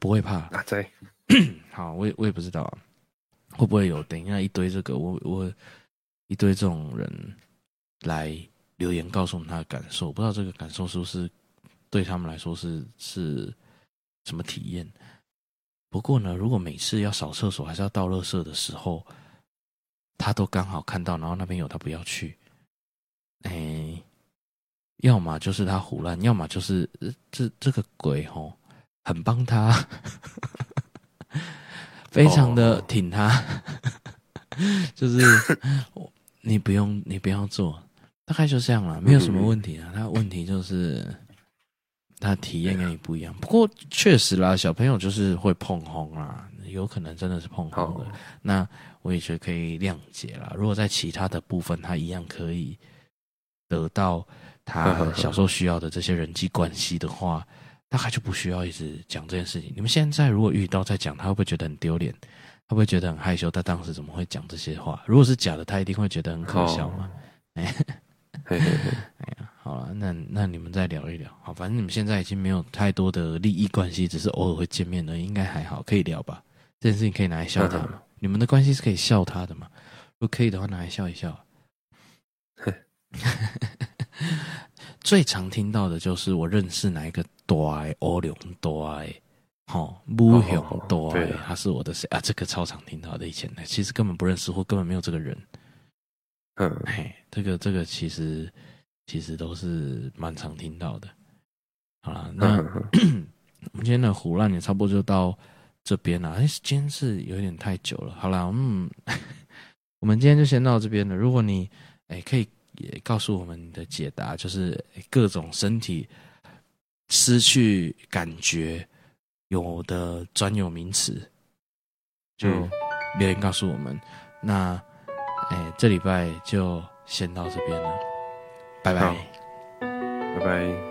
[SPEAKER 1] 不会怕
[SPEAKER 2] 啊？对，
[SPEAKER 1] 好，我也我也不知道会不会有等一下一堆这个，我我。一堆这种人来留言告诉我们他的感受，不知道这个感受是不是对他们来说是是什么体验？不过呢，如果每次要扫厕所还是要倒垃圾的时候，他都刚好看到，然后那边有他不要去，哎，要么就是他胡乱，要么就是这这个鬼吼很帮他，非常的挺他，就是我。你不用，你不要做，大概就这样了，没有什么问题啊。他问题就是他体验跟你不一样。不过确实啦，小朋友就是会碰红啦，有可能真的是碰红的。那我也觉得可以谅解啦。如果在其他的部分，他一样可以得到他小时候需要的这些人际关系的话，大概就不需要一直讲这件事情。你们现在如果遇到再讲，他会不会觉得很丢脸？会不会觉得很害羞？他当时怎么会讲这些话？如果是假的，他一定会觉得很可笑嘛。哎、哦，哎呀，好了，那那你们再聊一聊。好，反正你们现在已经没有太多的利益关系，只是偶尔会见面的，应该还好，可以聊吧？这件事情可以拿来笑他吗？嗯、你们的关系是可以笑他的吗？如果可以的话，拿来笑一笑。最常听到的就是我认识哪一个大欧龙大。好，不雄多，他是我的谁啊？这个超常听到的，以前的其实根本不认识或根本没有这个人。嗯，嘿，这个这个其实其实都是蛮常听到的。好了，那、嗯、我们今天的胡乱也差不多就到这边了。哎，今天是有点太久了。好了，嗯，我们今天就先到这边了。如果你哎可以也告诉我们你的解答，就是各种身体失去感觉。有的专有名词，就留言告诉我们。嗯、那，哎，这礼拜就先到这边了，拜拜，
[SPEAKER 2] 拜拜。